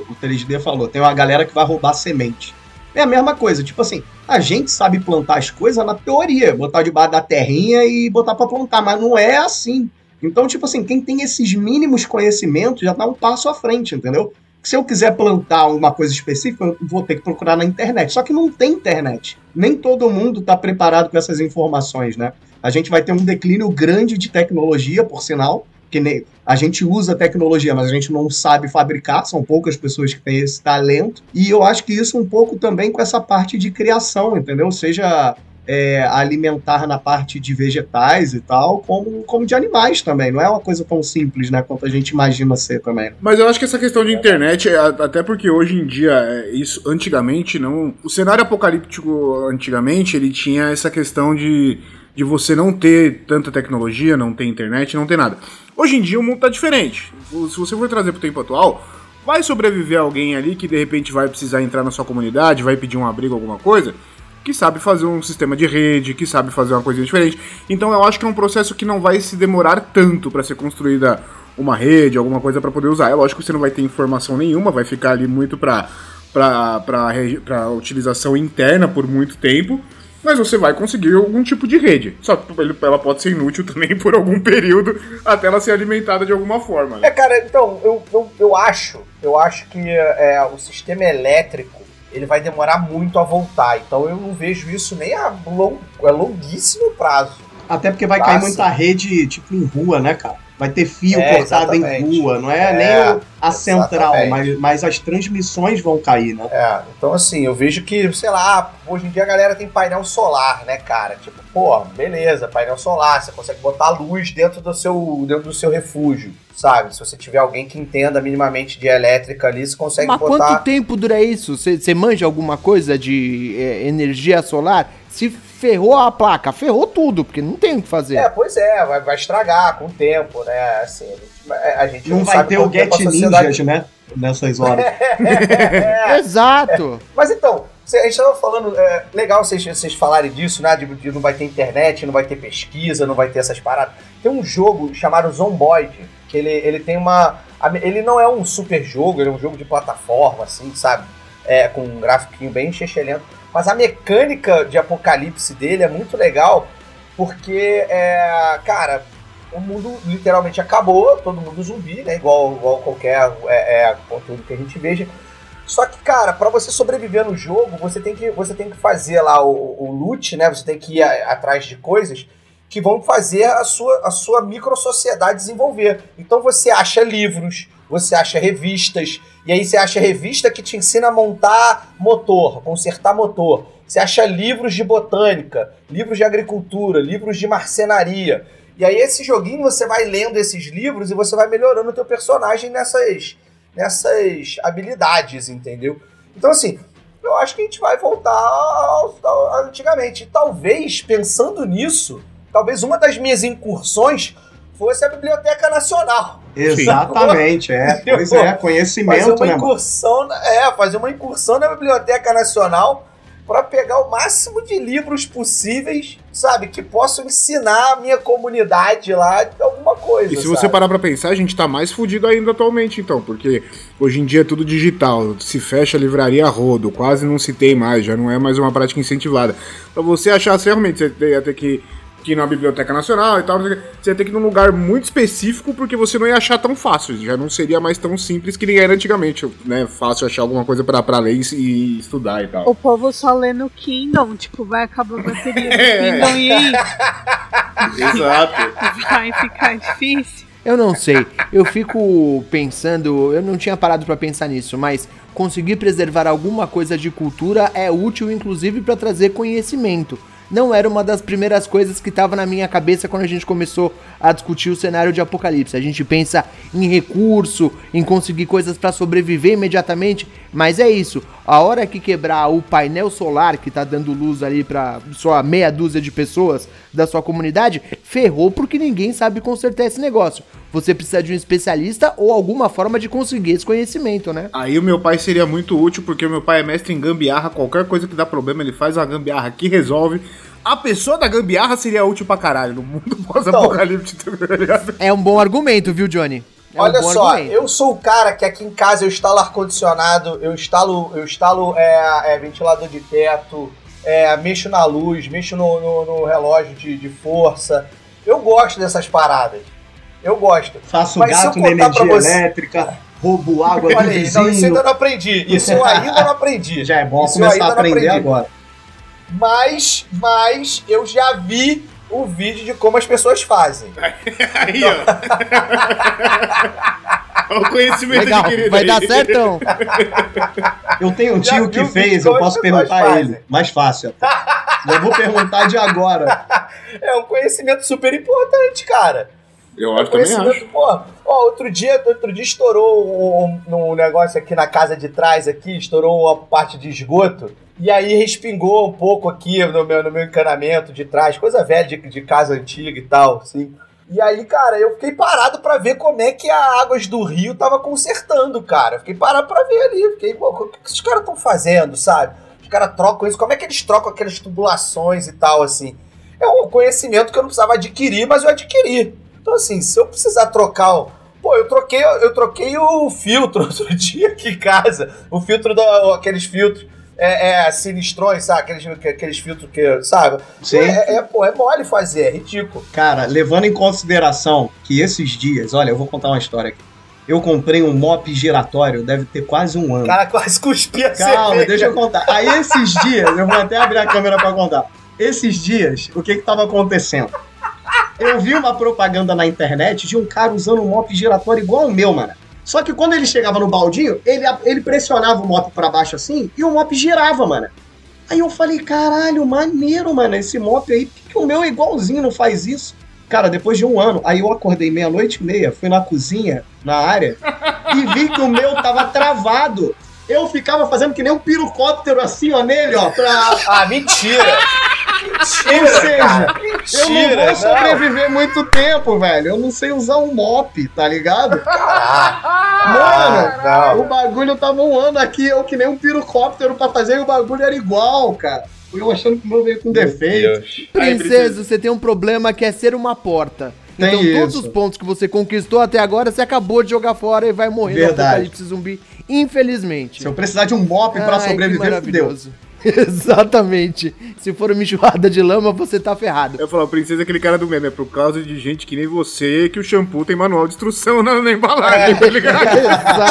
o 3D falou, tem uma galera que vai roubar semente. É a mesma coisa, tipo assim, a gente sabe plantar as coisas na teoria, botar debaixo da terrinha e botar pra plantar, mas não é assim. Então, tipo assim, quem tem esses mínimos conhecimentos já dá um passo à frente, entendeu? Se eu quiser plantar uma coisa específica, eu vou ter que procurar na internet. Só que não tem internet. Nem todo mundo está preparado com essas informações, né? A gente vai ter um declínio grande de tecnologia, por sinal, que a gente usa tecnologia, mas a gente não sabe fabricar, são poucas pessoas que têm esse talento. E eu acho que isso um pouco também com essa parte de criação, entendeu? Seja é, alimentar na parte de vegetais e tal, como, como de animais também. Não é uma coisa tão simples, né, quanto a gente imagina ser também. Mas eu acho que essa questão de internet, é, até porque hoje em dia, é, isso antigamente não. O cenário apocalíptico antigamente, ele tinha essa questão de, de você não ter tanta tecnologia, não ter internet, não ter nada. Hoje em dia o mundo tá diferente. Se você for trazer pro tempo atual, vai sobreviver alguém ali que de repente vai precisar entrar na sua comunidade, vai pedir um abrigo, alguma coisa, que sabe fazer um sistema de rede, que sabe fazer uma coisa diferente. Então eu acho que é um processo que não vai se demorar tanto para ser construída uma rede, alguma coisa para poder usar. É lógico que você não vai ter informação nenhuma, vai ficar ali muito para para utilização interna por muito tempo, mas você vai conseguir algum tipo de rede. Só que ela pode ser inútil também por algum período até ela ser alimentada de alguma forma. né? É, cara, então, eu, eu, eu acho, eu acho que é, o sistema elétrico, ele vai demorar muito a voltar. Então eu não vejo isso nem a, long, a longuíssimo prazo. Até porque vai cair Passa. muita rede, tipo, em rua, né, cara? Vai ter fio É, cortado em exatamente. rua, não é, É, nem a central, exatamente. mas, mas as transmissões vão cair, né? É, então assim, eu vejo que, sei lá, hoje em dia a galera tem painel solar, né, cara? Tipo, pô, beleza, painel solar, você consegue botar luz dentro do seu, dentro do seu refúgio, sabe? Se você tiver alguém que entenda minimamente de elétrica ali, você consegue Mas botar. quanto tempo dura isso? Você manja alguma coisa de é, energia solar? Se ferrou a placa, ferrou tudo, porque não tem o que fazer. É, pois é, vai, vai estragar com o tempo, né? Assim, a gente, gente Não, vai sabe ter o tempo Get a sociedade- Ninjas, né? Nessas horas. É, Exato. Mas então, cê- a gente estava falando, é, legal vocês, vocês falarem disso, né? De, de não vai ter internet, não vai ter pesquisa, não vai ter essas paradas. Tem um jogo chamado Zomboid, que ele, ele tem uma. Ele não é um super jogo, ele é um jogo de plataforma, assim, sabe? É, com um gráfico bem chechelento. Mas a mecânica de apocalipse dele é muito legal, porque, é, cara, o mundo literalmente acabou, todo mundo zumbi, né? Igual, igual qualquer é, é, conteúdo que a gente veja. Só que, cara, pra você sobreviver no jogo, você tem que, você tem que fazer lá o, o loot, né? Você tem que ir a- atrás de coisas que vão fazer a sua, a sua microsociedade desenvolver. Então você acha livros, você acha revistas, e aí você acha revista que te ensina a montar motor, consertar motor. Você acha livros de botânica, livros de agricultura, livros de marcenaria. E aí esse joguinho você vai lendo esses livros e você vai melhorando o teu personagem nessas, nessas habilidades, entendeu? Então assim, eu acho que a gente vai voltar ao, ao- antigamente. E talvez, pensando nisso, talvez uma das minhas incursões fosse a Biblioteca Nacional. Exatamente, é. Pois é, Fazer conhecimento, uma né, mano? incursão, na- é, fazer uma incursão na Biblioteca Nacional para pegar o máximo de livros possíveis, sabe, que possam ensinar a minha comunidade lá alguma coisa. E se sabe? você parar pra pensar, a gente tá mais fudido ainda atualmente, então, porque hoje em dia é tudo digital, se fecha a livraria a rodo, quase não se tem mais, já não é mais uma prática incentivada. Pra você achar, realmente você ia ter que que ir na Biblioteca Nacional e tal, você ia ter que ir num lugar muito específico porque você não ia achar tão fácil, já não seria mais tão simples que nem era antigamente, né? Fácil achar alguma coisa pra, pra ler e, estudar e tal. O povo só lê no Kindle, tipo, vai acabar a bateria do É. Kindle e aí Exato. vai ficar difícil. Eu não sei. Eu fico pensando, eu não tinha parado pra pensar nisso, mas conseguir preservar alguma coisa de cultura é útil inclusive pra trazer conhecimento. Não era uma das primeiras coisas que estava na minha cabeça quando a gente começou a discutir o cenário de apocalipse. A gente pensa em recurso, em conseguir coisas pra sobreviver imediatamente, mas é isso. A hora que quebrar o painel solar que tá dando luz ali pra só meia dúzia de pessoas da sua comunidade, ferrou porque ninguém sabe consertar esse negócio. Você precisa de um especialista ou alguma forma de conseguir esse conhecimento, né? Aí o meu pai seria muito útil, porque o meu pai é mestre em gambiarra, qualquer coisa que dá problema, ele faz a gambiarra que resolve. A pessoa da gambiarra seria útil pra caralho no mundo pós-apocalíptico, tá ligado? É um bom argumento, viu, Johnny? É um Olha bom só, argumento. eu sou o cara que aqui em casa eu instalo ar-condicionado, eu instalo, eu instalo é, é, ventilador de teto, é, mexo na luz, mexo no, no- no relógio de, de força. Eu gosto dessas paradas. Eu gosto. Faço Mas gato na energia você- elétrica, roubo água do Olha aí, não, isso eu vizinho. ainda não aprendi. Isso eu ainda não aprendi. Já é bom Isso começar ainda a não aprender aprendi. agora. Mas, mas eu já vi o vídeo de como as pessoas fazem. Aí, ó. Olha o conhecimento Legal, adquirido vai aí. dar certo, então? Eu tenho um tio que fez, eu posso perguntar a ele. Mais fácil até. Já vou perguntar de agora. É um conhecimento super importante, cara. Eu acho também acho. Conhecimento, pô. Ó, outro dia, outro dia estourou um, um negócio aqui na casa de trás aqui, estourou uma parte de esgoto. E aí respingou um pouco aqui no meu, no meu encanamento de trás, coisa velha de, de casa antiga e tal, assim. E aí, cara, eu fiquei parado pra ver como é que a Águas do Rio tava consertando, cara. Fiquei parado pra ver ali. Fiquei, pô, o que que caras estão fazendo, sabe? Os caras trocam isso, como é que eles trocam aquelas tubulações e tal, assim. É um conhecimento que eu não precisava adquirir, mas eu adquiri. Então, assim, se eu precisar trocar o. Pô, eu troquei, eu troquei o filtro outro dia aqui em casa. O filtro da. aqueles filtros. É, é sinistrões, sabe? Aqueles, aqueles filtros que. Sabe? Sim. É, é, pô, é mole fazer, é ridículo. Cara, levando em consideração que esses dias, olha, eu vou contar uma história aqui. Eu comprei um mop giratório, deve ter quase um ano. Cara quase cuspia a Calma, cerveja. deixa eu contar. Aí esses dias, eu vou até abrir a câmera pra contar. Esses dias, o que que tava acontecendo? Eu vi uma propaganda na internet de um cara usando um mop giratório igual o meu, mano. Só que quando ele chegava no baldinho, ele, ele pressionava o mop pra baixo assim e o mop girava, mano. Aí eu falei, caralho, maneiro, mano, esse mop aí. Por que, que o meu é igualzinho, não faz isso? Cara, depois de um ano, aí eu acordei meia-noite e meia, fui na cozinha, na área, e vi que o meu tava travado. Eu ficava fazendo que nem um pirocóptero assim, ó, nele, ó, pra. Ah, mentira! Mentira! Ou seja, cara, Eu não vou sobreviver muito tempo, velho. Eu não sei usar um mop, tá ligado? Mano, Ah, não. o bagulho tava um ano aqui, eu que nem um pirocóptero pra fazer e o bagulho era igual, cara. Eu achando que o meu veio com defeito. Princesa, você tem um problema que é ser uma porta. Tem então, todos isso. os pontos que você conquistou até agora, você acabou de jogar fora e vai morrer no Verdade. apocalipse zumbi, infelizmente. Se eu precisar de um mop que sobreviver, fudeu. Exatamente. Se for uma enxurrada de lama, você tá ferrado. Eu ia falar, o princesa é aquele cara do meme, é por causa de gente que nem você que o shampoo tem manual de instrução na, na embalagem, tá ligado?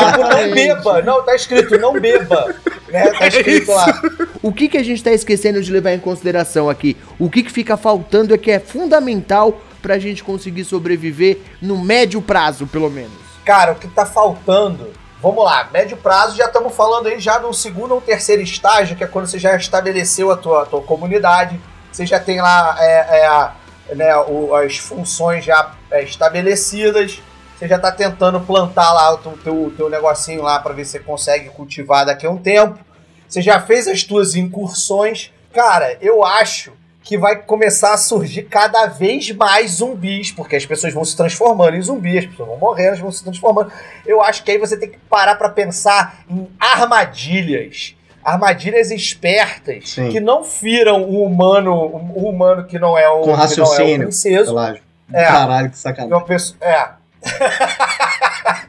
Tipo, não beba. Não, tá escrito não beba. Né? Tá escrito lá. O que, que a gente tá esquecendo de levar em consideração aqui? O que, que fica faltando é que é fundamental pra gente conseguir sobreviver no médio prazo, pelo menos. Cara, o que tá faltando. Vamos lá, médio prazo, já estamos falando aí já no segundo ou terceiro estágio, que é quando você já estabeleceu a tua, a tua comunidade, você já tem lá é, é, a- né, o- as funções já é, estabelecidas, você já tá tentando plantar lá o teu, teu, teu negocinho lá para ver se você consegue cultivar daqui a um tempo. Você já fez as tuas incursões. Cara, eu acho que vai começar a surgir cada vez mais zumbis, porque as pessoas vão se transformando em zumbis, as pessoas vão morrendo, elas vão se transformando. Eu acho que aí você tem que parar pra pensar em armadilhas. armadilhas espertas Sim. que não firam o humano, o humano que não é o, Com que não é o raciocínio. princeso. É. Caralho, que sacanagem. uma pessoa. É.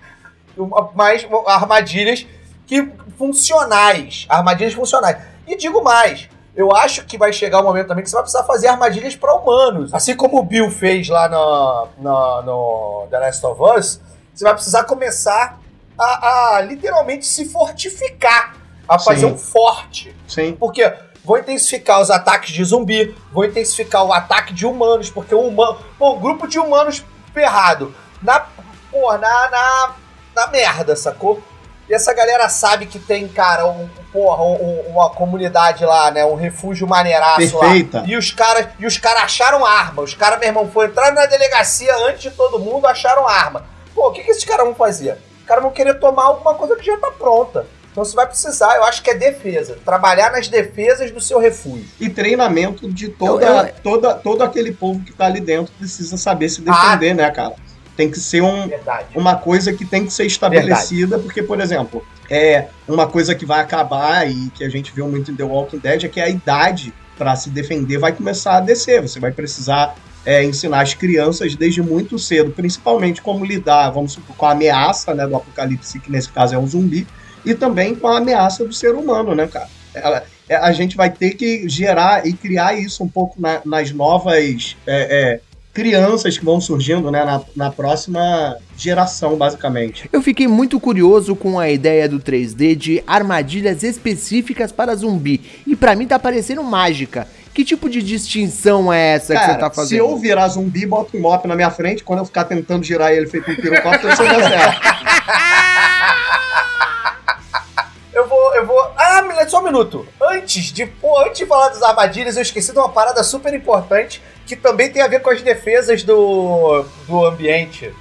Mas armadilhas que funcionais. Armadilhas funcionais. E digo mais. Eu acho que vai chegar o momento também que você vai precisar fazer armadilhas para humanos. Assim como o Bill fez lá no, no, no The Last of Us, você vai precisar começar a, a literalmente se fortificar. A fazer Sim. um forte. Sim. Porque vou intensificar os ataques de zumbi, vou intensificar o ataque de humanos, porque o humano. Pô, um grupo de humanos ferrado. Na. Pô, na, na. Na merda, sacou? E essa galera sabe que tem, cara, um, porra, um- um- uma comunidade lá, né? Um refúgio maneiraço Perfeita. lá. E os caras e os caras acharam arma. Os caras, meu irmão, foram entrar na delegacia antes de todo mundo, acharam arma. Pô, o que, que esses caras vão fazer? Os caras vão querer tomar alguma coisa que já tá pronta. Então você vai precisar, eu acho que é defesa. Trabalhar nas defesas do seu refúgio. E treinamento de toda, Eu- eu- toda, todo aquele povo que tá ali dentro precisa saber se defender, né, cara? Tem que ser um, Verdade. uma coisa que tem que ser estabelecida, porque, por exemplo, é uma coisa que vai acabar e que a gente viu muito em The Walking Dead é que a idade para se defender vai começar a descer. Você vai precisar é, ensinar as crianças desde muito cedo, principalmente como lidar, vamos supor, com a ameaça né, do apocalipse, que nesse caso é um zumbi, e também com a ameaça do ser humano, né, cara? Ela- é, a gente vai ter que gerar e criar isso um pouco na- nas novas é, é, crianças que vão surgindo né, na, na próxima geração, basicamente. Eu fiquei muito curioso com a ideia do 3D de armadilhas específicas para zumbi. E pra mim tá parecendo mágica. Que tipo de distinção é essa que você tá se fazendo? eu virar zumbi, bota um mop na minha frente, quando eu ficar tentando girar ele feito um pirocóptero, você já certo. Eu vou, eu vou. Ah, só um minuto. Antes de, pô, antes de falar das armadilhas, eu esqueci de uma parada super importante que também tem a ver com as defesas do, do ambiente,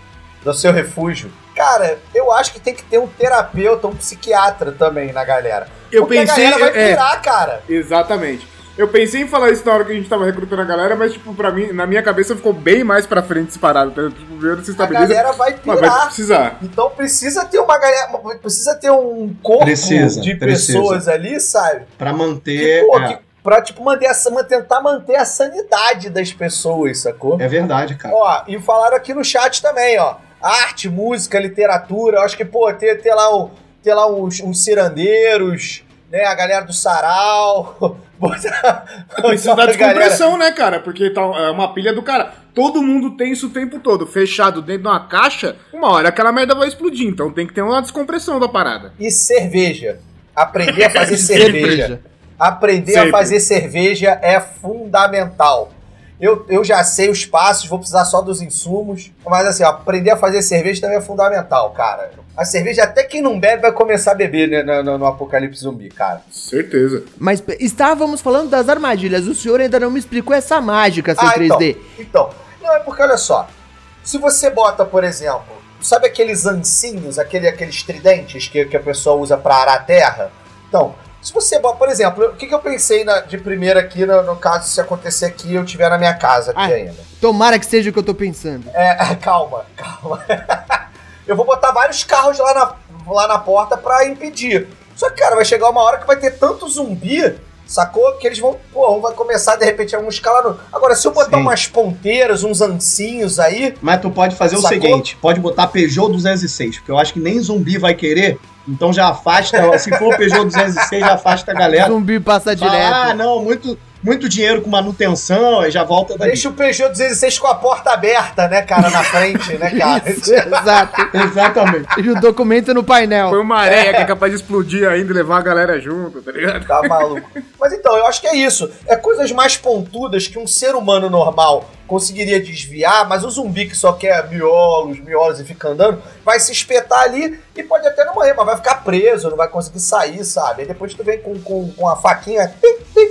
do seu refúgio. Cara, eu acho que tem que ter um terapeuta, um psiquiatra também na galera. Eu Porque pensei- a galera vai é. pirar, cara. Exatamente. Eu pensei em falar isso na hora que a gente tava recrutando a galera, mas, tipo, pra mim, na minha cabeça ficou bem mais pra frente esse parado. Tá? Tipo, primeiro se A galera vai mas vai pirar. precisar. Então precisa ter uma galera. Precisa ter um corpo Precisa, de precisa. pessoas ali, sabe? Pra Que, manter. pô, é, que, pra tipo, manter a, tentar manter a sanidade das pessoas, sacou? é verdade, cara. Ó, e falaram aqui no chat também, ó. Arte, música, literatura. Eu acho que, pô, ter, ter lá, o, ter lá uns, uns cirandeiros, né? A galera do sarau. botar- da a galera- descompressão, né, cara? Porque tá, é uma pilha do cara. Todo mundo tem isso o tempo todo, fechado dentro de uma caixa, uma hora aquela merda vai explodir. Então tem que ter uma descompressão da parada. E cerveja. Aprender a fazer cerveja. Aprender Sempre. a fazer cerveja é fundamental. Eu, eu já sei os passos, vou precisar só dos insumos. Mas assim, ó, aprender a fazer cerveja também é fundamental, cara. A cerveja, até quem não bebe, vai começar a beber né, no, no- no apocalipse zumbi, cara. Certeza. Mas estávamos falando das armadilhas. O senhor ainda não me explicou essa mágica, seu Ah, 3D. Então, então, não, é porque olha só. Se você bota, por exemplo, sabe aqueles ancinhos, aquele, aqueles tridentes que, que a pessoa usa pra arar a terra? Então, se você por exemplo, o que, que eu pensei na- de primeira aqui, no, no caso, se acontecer aqui eu estiver na minha casa aqui Ah. ainda? Tomara que seja o que eu tô pensando. É, calma, calma. eu vou botar vários carros lá na, lá na porta pra impedir. Só que, cara, vai chegar uma hora que vai ter tanto zumbi, sacou? Que eles vão, pô, um vai começar de repente a um escalar no... Agora, se eu botar Sim. umas ponteiras, uns ancinhos aí, Mas tu pode fazer Sacou? o seguinte: pode botar Peugeot 206, porque eu acho que nem zumbi vai querer. Então já afasta, se for Peugeot 206, já afasta a galera. Zumbi passa direto. ah, não, muito, muito dinheiro com manutenção, aí já volta dali. Deixa o Peugeot 206 com a porta aberta, né, cara, na frente, né, cara? Isso, exato. Exatamente. E o documento no painel. Foi uma areia que é capaz de explodir ainda e levar a galera junto, tá ligado? Tá maluco. Mas então, eu acho que é isso. É coisas mais pontudas que um ser humano normal conseguiria desviar, mas o zumbi que só quer miolos, miolos e fica andando, vai se espetar ali e pode até não morrer, mas vai ficar preso, não vai conseguir sair, sabe? Aí depois tu vem com, com, com a faquinha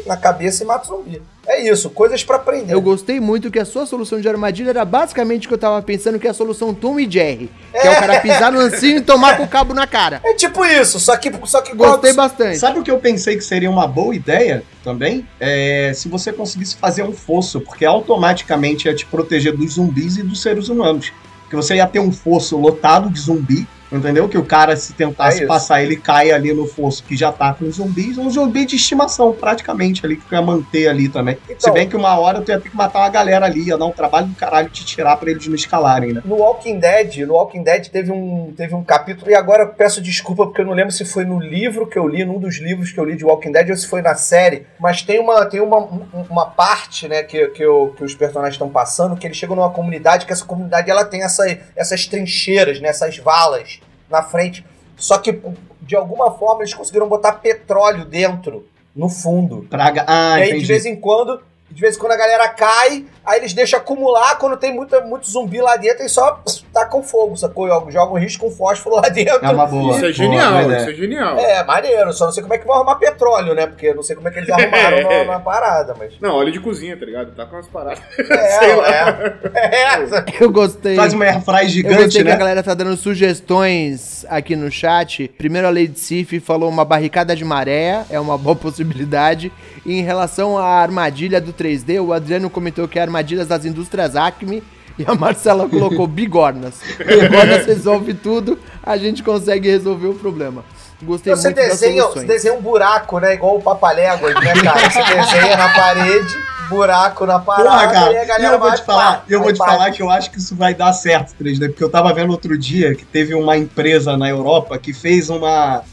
na cabeça e mata o zumbi. É isso, coisas pra aprender. Eu gostei muito que a sua solução de armadilha era basicamente o que eu tava pensando, que é a solução Tom e Jerry. Que é o cara pisar no ancinho e tomar com o cabo na cara. É tipo isso, só que, só que Gostei bastante. Sabe o que eu pensei que seria uma boa ideia também? É se você conseguisse fazer um fosso, porque automaticamente ia te proteger dos zumbis e dos seres humanos. Porque você ia ter um fosso lotado de zumbi, Entendeu? Que o cara, se É tentasse isso. passar, ele cai ali no fosso que já tá com zumbis. Um zumbi de estimação, praticamente, ali, que tu ia manter ali também. se Então- bem que uma hora tu ia ter que matar uma galera ali, ia dar um trabalho do caralho te tirar pra eles não escalarem, né? No Walking Dead, no Walking Dead teve um, teve um capítulo, e agora eu peço desculpa porque eu não lembro se foi no livro que eu li, num dos livros que eu li de Walking Dead, ou se foi na série, mas tem uma, tem uma, um- uma parte, né, que, que, eu- que os personagens estão passando, que eles chegam numa comunidade, que essa comunidade ela tem essa, essas trincheiras, né, essas valas na frente, só que de alguma forma eles conseguiram botar petróleo dentro, no fundo. Praga. Ah, E aí, de entendi. vez em quando, de vez em quando a galera cai, aí eles deixam acumular, quando tem muita, muito zumbi lá dentro, eles só pss, tacam fogo, sacou? Jogam risco com fósforo lá dentro. É uma boa. Isso é Boa, genial, boa isso é genial. É, maneiro, só não sei como é que vão arrumar petróleo, né? Porque eu não sei como é que eles arrumaram na, na parada, mas. Não, óleo de cozinha, tá ligado? Tá com umas paradas. É, Sei lá. é. É, Eu gostei. Faz uma airfry Eu gigante, gostei que a né? galera tá dando sugestões aqui no chat. Primeiro a Lady Sif falou uma barricada de maré, é uma boa possibilidade. E em relação à armadilha do 3D, o Adriano comentou que é armadilhas das indústrias Acme. E a Marcela colocou bigornas. Bigornas resolve tudo, a gente consegue resolver o problema. Gostei Você muito das desenha, você desenha um buraco, né? Igual o Papaléguas, né, cara? Você desenha na parede, buraco na parada, Porra, e a cara, e galera eu vou vai, te falar, pá, eu vou te falar que eu acho que isso vai dar certo, 3D, porque eu tava vendo outro dia que teve uma empresa na Europa que fez uma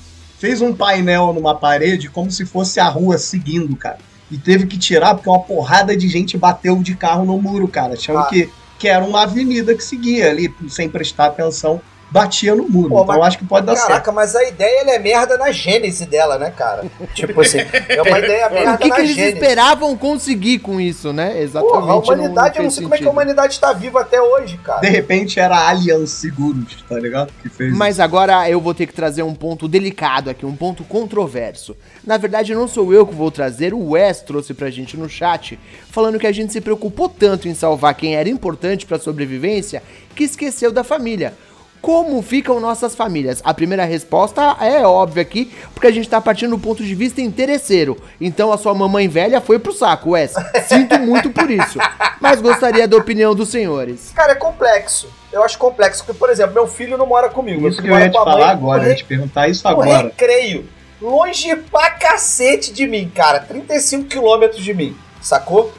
fez um painel numa parede como se fosse a rua seguindo, cara. E teve que tirar porque uma porrada de gente bateu de carro no muro, cara, achando Ah. que, que era uma avenida que seguia ali, sem prestar atenção, batia no muro. Pô, então mas- eu acho que pode dar certo. Caraca, mas a ideia ela é merda na gênese dela, né, cara? tipo assim, é uma ideia merda O que, na que eles gênese. esperavam conseguir com isso, né? Exatamente. Porra, a humanidade, eu não sei como é que a sentido. humanidade tá viva até hoje, cara. De repente era a Allianz Seguros, tá ligado? Que fez Mas agora eu vou ter que trazer um ponto delicado aqui, um ponto controverso. Na verdade, não sou eu que vou trazer, o Wes trouxe pra gente no chat, falando que a gente se preocupou tanto em salvar quem era importante pra sobrevivência que esqueceu da família. Como ficam nossas famílias? A primeira resposta é óbvia aqui, porque a gente tá partindo do ponto de vista interesseiro. Então a sua mamãe velha foi pro saco, Wes. Sinto muito por isso. Mas gostaria da opinião dos senhores. Cara, é complexo. Eu acho complexo, porque, por exemplo, meu filho não mora comigo. meu Isso que eu ia te a mãe falar agora, eu ia te perguntar isso agora. recreio. Longe pra cacete de mim, cara. 35 quilômetros de mim, sacou?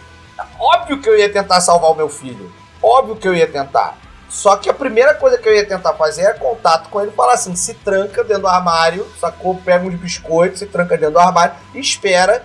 Óbvio que eu ia tentar salvar o meu filho. Óbvio que eu ia tentar. Só que a primeira coisa que eu ia tentar fazer é contato com ele e falar assim: se tranca dentro do armário, sacou? Pega uns biscoitos, se tranca dentro do armário e espera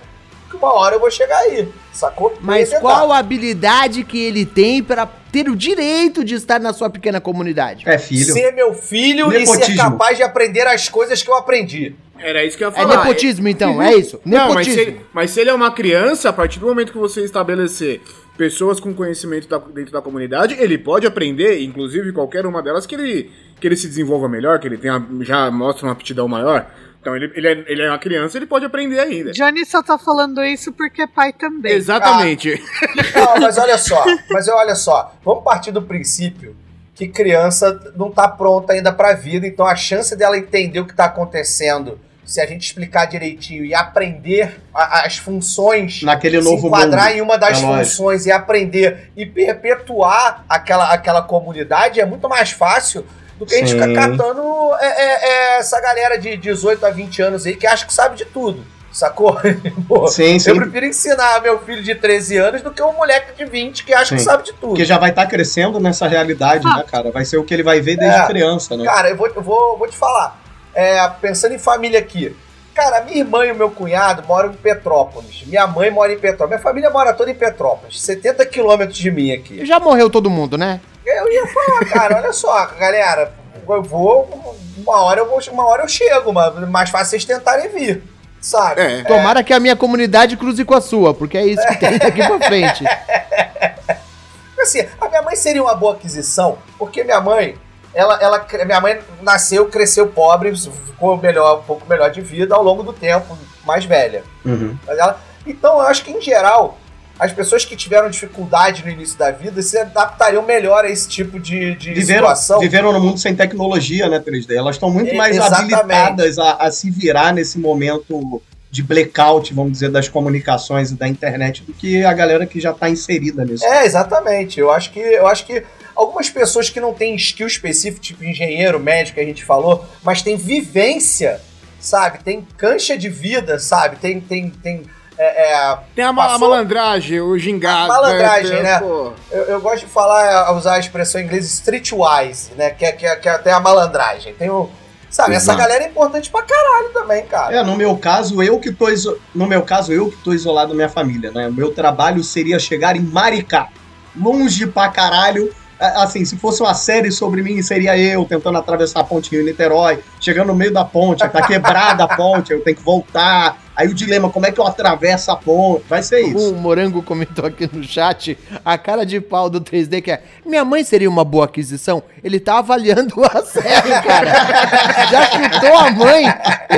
que uma hora eu vou chegar aí, sacou? Mas qual a habilidade que ele tem pra ter o direito de estar na sua pequena comunidade? É filho. Ser meu filho e ser Nepotismo. capaz de aprender as coisas que eu aprendi. Era isso que eu ia É falar. nepotismo, então, é isso? Não, mas se, Nepotismo. ele, mas se ele é uma criança, a partir do momento que você estabelecer pessoas com conhecimento da- dentro da comunidade, ele pode aprender, inclusive qualquer uma delas, que ele, que ele se desenvolva melhor, que ele tenha, já mostra uma aptidão maior. Então ele, ele, é, ele é uma criança, ele pode aprender ainda. Johnny só tá falando isso porque é pai também. Exatamente. Não, mas olha só, mas olha só, vamos partir do princípio que criança não tá pronta ainda pra vida, então a chance dela entender o que tá acontecendo, se a gente explicar direitinho e aprender a- as funções, Naquele se novo enquadrar mundo. em uma das É lógico. funções e aprender e perpetuar aquela, aquela comunidade é muito mais fácil do que a gente Sim. ficar catando é, é, é, essa galera de 18 a 20 anos aí que acha que sabe de tudo. Sacou? Pô, Sim, sim. eu prefiro ensinar meu filho de 13 anos do que um moleque de 20 que acha que Sim. sabe de tudo. Porque já vai estar crescendo nessa realidade, né, cara? Vai ser o que ele vai ver desde É. criança, né? Cara, eu vou, eu vou, vou te falar. É, pensando em família aqui. Cara, minha irmã e o meu cunhado moram em Petrópolis. Minha mãe mora em Petrópolis. Minha família mora toda em Petrópolis. 70 quilômetros de mim aqui. Já morreu todo mundo, né? Eu ia falar, cara, olha só, galera. Eu vou. Uma hora eu vou. Uma hora eu chego, mas mais fácil vocês tentarem vir. Sabe? É. Tomara que a minha comunidade cruze com a sua, porque é isso que tem daqui pra frente. Assim, a minha mãe seria uma boa aquisição, porque minha mãe, ela, ela, minha mãe nasceu, cresceu pobre, ficou melhor, um pouco melhor de vida ao longo do tempo, mais velha. Uhum. Ela- então, eu acho que em geral, as pessoas que tiveram dificuldade no início da vida se adaptariam melhor a esse tipo de, de Viveram, situação. viveram no mundo sem tecnologia, né, 3D? Elas estão muito É, mais exatamente. habilitadas a, a se virar nesse momento de blackout, vamos dizer, das comunicações e da internet do que a galera que já tá inserida nisso. É, exatamente. Eu acho que, eu acho que algumas pessoas que não têm skill específico, tipo engenheiro, médico, que a gente falou, mas tem vivência, sabe? Tem cancha de vida, sabe? Tem. tem, tem é, é, Tem a, ma- a passou- malandragem, o gingado. A malandragem, tem- né? Eu, eu gosto de falar, usar a expressão em inglês streetwise, né? Que é, que é, que é até a malandragem. Tem o. Sabe, essa Exato. galera é importante pra caralho também, cara. É, no meu caso, eu que tô iso... no meu caso, eu que tô isolado da minha família, né? O meu trabalho seria chegar em Maricá, longe pra caralho. A- Assim, se fosse uma série sobre mim, seria eu tentando atravessar a ponte Rio Niterói, chegando no meio da ponte, tá quebrada a ponte, eu tenho que voltar. Aí o dilema, como é que eu atravesso a ponte? Vai ser isso. O Morango comentou aqui no chat a cara de pau do 3D que é Minha mãe seria uma boa aquisição? Ele tá avaliando a série, cara. Já chutou a mãe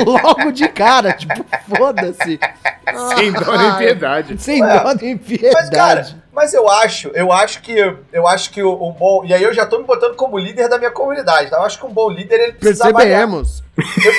logo de cara. Tipo, foda-se. Sem dó nem piedade. Sem É. dó nem Mas, cara, piedade. Mas eu acho, eu acho que eu acho que o, o bom. E aí eu já tô me botando como líder da minha comunidade, tá? Eu acho que um bom líder ele precisa avaliar. Percebemos.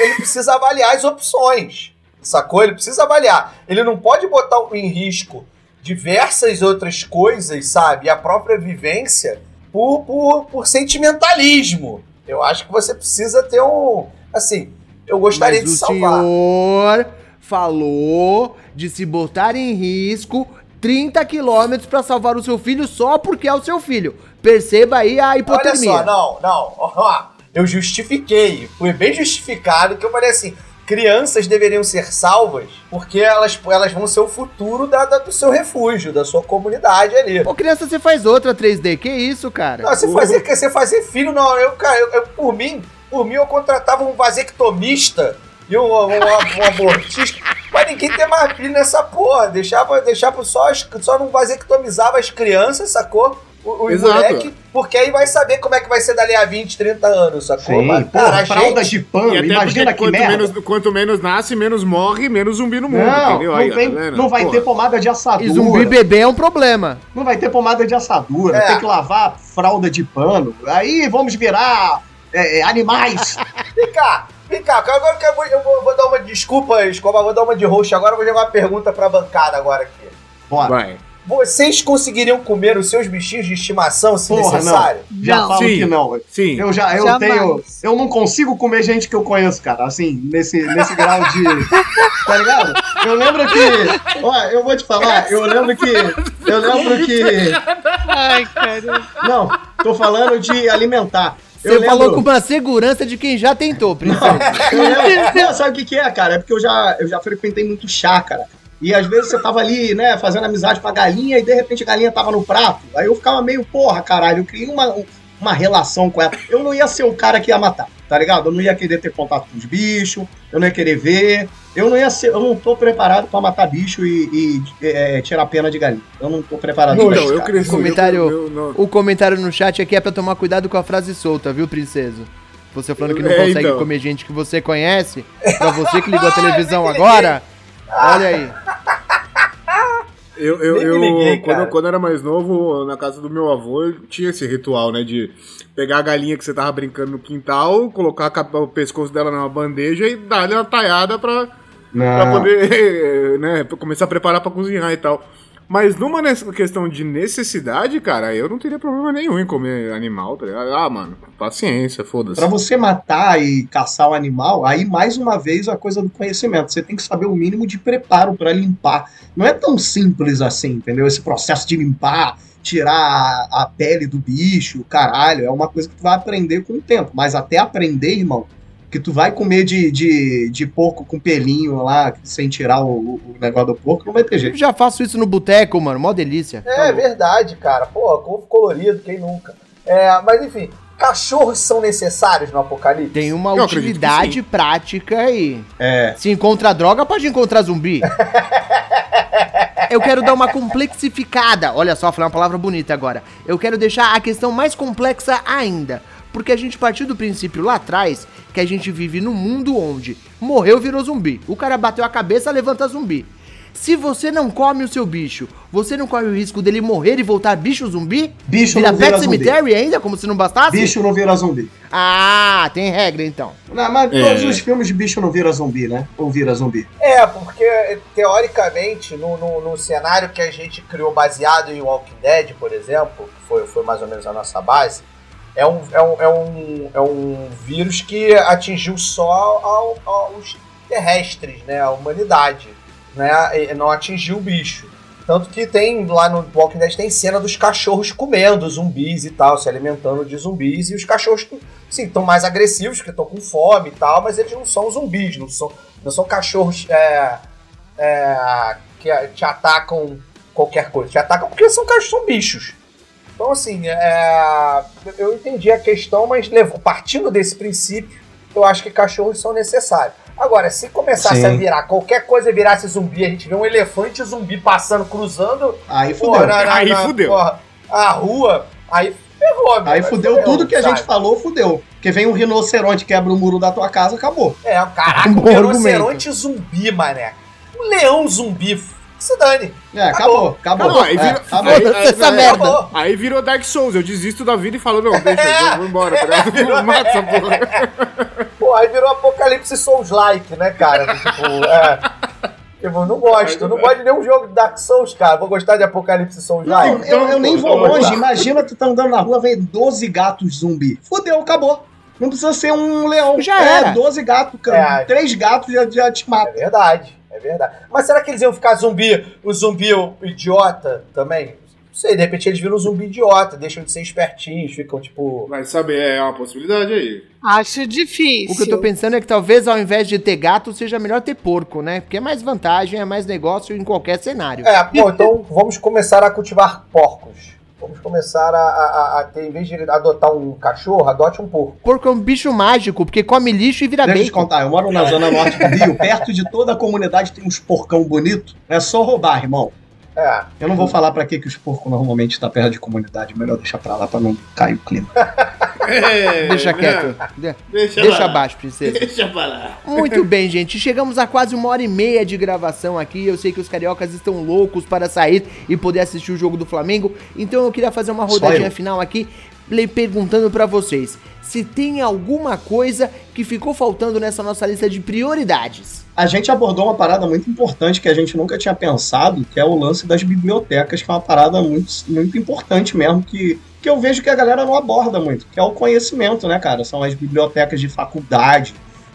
ele precisa avaliar as opções. Sacou? Ele precisa avaliar. Ele não pode botar em risco diversas outras coisas, sabe? E a própria vivência por, por, por sentimentalismo. Eu acho que você precisa ter um. Assim, eu gostaria Mas de o salvar. senhor falou de se botar em risco 30 quilômetros pra salvar o seu filho só porque é o seu filho. Perceba aí a Olha hipotermia. só, não, não. ó, eu justifiquei. Foi bem justificado que eu falei assim. Crianças deveriam ser salvas porque elas, elas vão ser o futuro da, da- do seu refúgio, da sua comunidade ali. Ô, criança, você faz outra 3D. Que isso, cara? Não, você fazer, você fazer filho, não, eu, cara, eu, eu- por mim, por mim eu contratava um vasectomista e um, um, um abortista, pra ninguém ter mais filho nessa porra. Deixava, deixava só, as, só não vasectomizava as crianças, sacou? O, o Exato. moleque, porque aí vai saber como é que vai ser dali a 20, 30 anos, sacou? Sim, Mas, cara, fralda gente- de pano, imagina que quanto merda. menos, quanto menos nasce, menos morre, menos zumbi no mundo, Não, entendeu? não, Aí, ó, tem- tá não vai Pô. ter pomada de assadura. E zumbi bebê é um problema. Não vai ter pomada de assadura, É. tem que lavar fralda de pano. Aí vamos virar é, é, animais. Vem cá, vem cá, agora que eu vou, eu vou, vou dar uma desculpa, Escobar, vou dar uma de roxo agora, vou jogar uma pergunta pra bancada agora aqui. Bora. Vai. Vocês conseguiriram comer os seus bichinhos de estimação se Porra, necessário? Já Não. falo Sim. que não. Sim. Eu já eu Jamais. tenho. Eu não consigo comer gente que eu conheço, cara. Assim, nesse, nesse grau de. Tá ligado? Eu lembro que. Ó, eu vou te falar, eu lembro que. Eu lembro que. Ai, cara. Não, tô falando de alimentar. Você Eu falou lembro- com uma segurança de quem já tentou, princesa. Não, sabe o que, que é, cara? É porque eu já, eu já frequentei muito chácara. E às vezes você tava ali, né, fazendo amizade com a galinha e de repente a galinha tava no prato. Aí eu ficava meio, porra, caralho, eu criei uma, uma relação com ela. Eu não ia ser o cara que ia matar, tá ligado? Eu não ia querer ter contato com os bichos, eu não ia querer ver. Eu não ia ser, eu não tô preparado pra matar bicho e, e, é, tirar pena de galinha. Eu não tô preparado pra Então, isso, eu cresci. Comentário- eu- eu- não- O comentário no chat aqui é pra tomar cuidado com a frase solta, viu, princesa? Você falando que não É, consegue então. comer gente que você conhece, pra você que ligou a televisão agora, olha aí. Eu, eu, eu- liguei, quando, eu- quando eu era mais novo, na casa do meu avô, tinha esse ritual, né? De pegar a galinha que você tava brincando no quintal, colocar o pescoço dela numa bandeja e dar-lhe uma talhada pra, pra Não. poder, né? começar a preparar pra cozinhar e tal. Mas numa questão de necessidade, cara, eu não teria problema nenhum em comer animal, tá ligado? Ah, mano, paciência, foda-se. Pra você matar e caçar o animal, aí mais uma vez a coisa do conhecimento. Você tem que saber o mínimo de preparo pra limpar. Não é tão simples assim, entendeu? Esse processo de limpar, tirar a pele do bicho, caralho, é uma coisa que tu vai aprender com o tempo. Mas até aprender, irmão, que tu vai comer de, de, de porco com pelinho lá, sem tirar o, o negócio do porco, não vai ter Eu jeito. já faço isso no boteco, mano, mó delícia. É, Tá verdade, cara. Pô, couve colorido, quem nunca? É, mas enfim, cachorros são necessários no apocalipse? Tem uma Eu utilidade prática aí. É. Se encontra droga, pode encontrar zumbi. Eu quero dar uma complexificada. Olha só, falei uma palavra bonita agora. Eu quero deixar a questão mais complexa ainda. Porque a gente partiu do princípio lá atrás que a gente vive num mundo onde morreu, virou zumbi. O cara bateu a cabeça, levanta zumbi. Se você não come o seu bicho, você não corre o risco dele morrer e voltar bicho zumbi? Bicho Vira não vira Pet zumbi. Cemetery ainda, como se não bastasse? Bicho não vira zumbi. Ah, tem regra então. Não, mas É. todos os filmes de bicho não vira zumbi, né? Ou vira zumbi. É, porque teoricamente, no, no, no cenário que a gente criou baseado em Walking Dead, por exemplo, que foi, foi mais ou menos a nossa base, é um, é um, é um, é um vírus que atingiu só ao- terrestres, né? A humanidade. Né? Não atingiu o bicho. Tanto que tem lá no Walking Dead tem cena dos cachorros comendo zumbis e tal, se alimentando de zumbis, e os cachorros sim, estão mais agressivos, porque estão com fome e tal, mas eles não são zumbis, não são, não são cachorros é, é, que te atacam qualquer coisa. Te atacam porque são cachorros, são bichos. Então, assim, é, eu entendi a questão, mas levo- partindo desse princípio, eu acho que cachorros são necessários. Agora, se começasse Sim. a virar, qualquer coisa virasse zumbi, a gente vê um elefante zumbi passando, cruzando Aí porra, fudeu. na, na- Aí fudeu. porra, a rua, aí ferrou, meu, Aí fudeu tudo que a sabe? gente falou, fudeu. Porque vem um rinoceronte, quebra o muro da tua casa, acabou. É, caraca, Um um rinoceronte zumbi, mané. Um leão zumbi, se dane. É, acabou, acabou. Não, aí É, acabou. aí- aí- essa aí- merda. Acabou. Aí virou Dark Souls, eu desisto da vida e falo, não, deixa, eu vou embora, tá ligado? Mata essa porra. Pô, aí virou Apocalipse Souls-like, né, cara? tipo, é. Eu não gosto, eu não gosto de nenhum jogo de Dark Souls, cara. Vou gostar de Apocalipse Não, Souls-like. eu, eu nem vou Então, longe. tá. Imagina tu tá andando na rua, vem 12 gatos zumbi. Fudeu, acabou. Não precisa ser um leão. Já é, era. 12 gatos, cara. É. Três gatos já, já te É matam. verdade, é verdade. Mas será que eles iam ficar zumbi, o zumbi o idiota também? Não sei, de repente eles viram um zumbi idiota, deixam de ser espertinhos, ficam tipo. Vai saber, é uma possibilidade aí. Acho difícil. O que eu tô pensando é que talvez ao invés de ter gato, seja melhor ter porco, né? Porque é mais vantagem, é mais negócio em qualquer cenário. É, bom, então vamos começar a cultivar porcos. Vamos começar a, a- a ter, em vez de adotar um cachorro, adote um porco. Porco é um bicho mágico, porque come lixo e vira Deixa eu te bacon. contar, eu moro na zona norte do Rio, perto de toda a comunidade tem uns porcão bonito. É só roubar, irmão. É. Eu não vou falar pra que, que os porcos normalmente estão perto de comunidade. Melhor deixar pra lá pra não cair o clima. Deixa quieto. De- Deixa, Deixa abaixo, princesa. Deixa pra lá. Muito bem, gente. Chegamos a quase uma hora e meia de gravação aqui. Eu sei que os cariocas estão loucos para sair e poder assistir o jogo do Flamengo. Então eu queria fazer uma rodadinha final aqui, perguntando para vocês se tem alguma coisa que ficou faltando nessa nossa lista de prioridades. A gente abordou uma parada muito importante que a gente nunca tinha pensado, que é o lance das bibliotecas, que é uma parada muito, muito importante mesmo, que, que eu vejo que a galera não aborda muito, que é o conhecimento, né, cara? São as bibliotecas de faculdade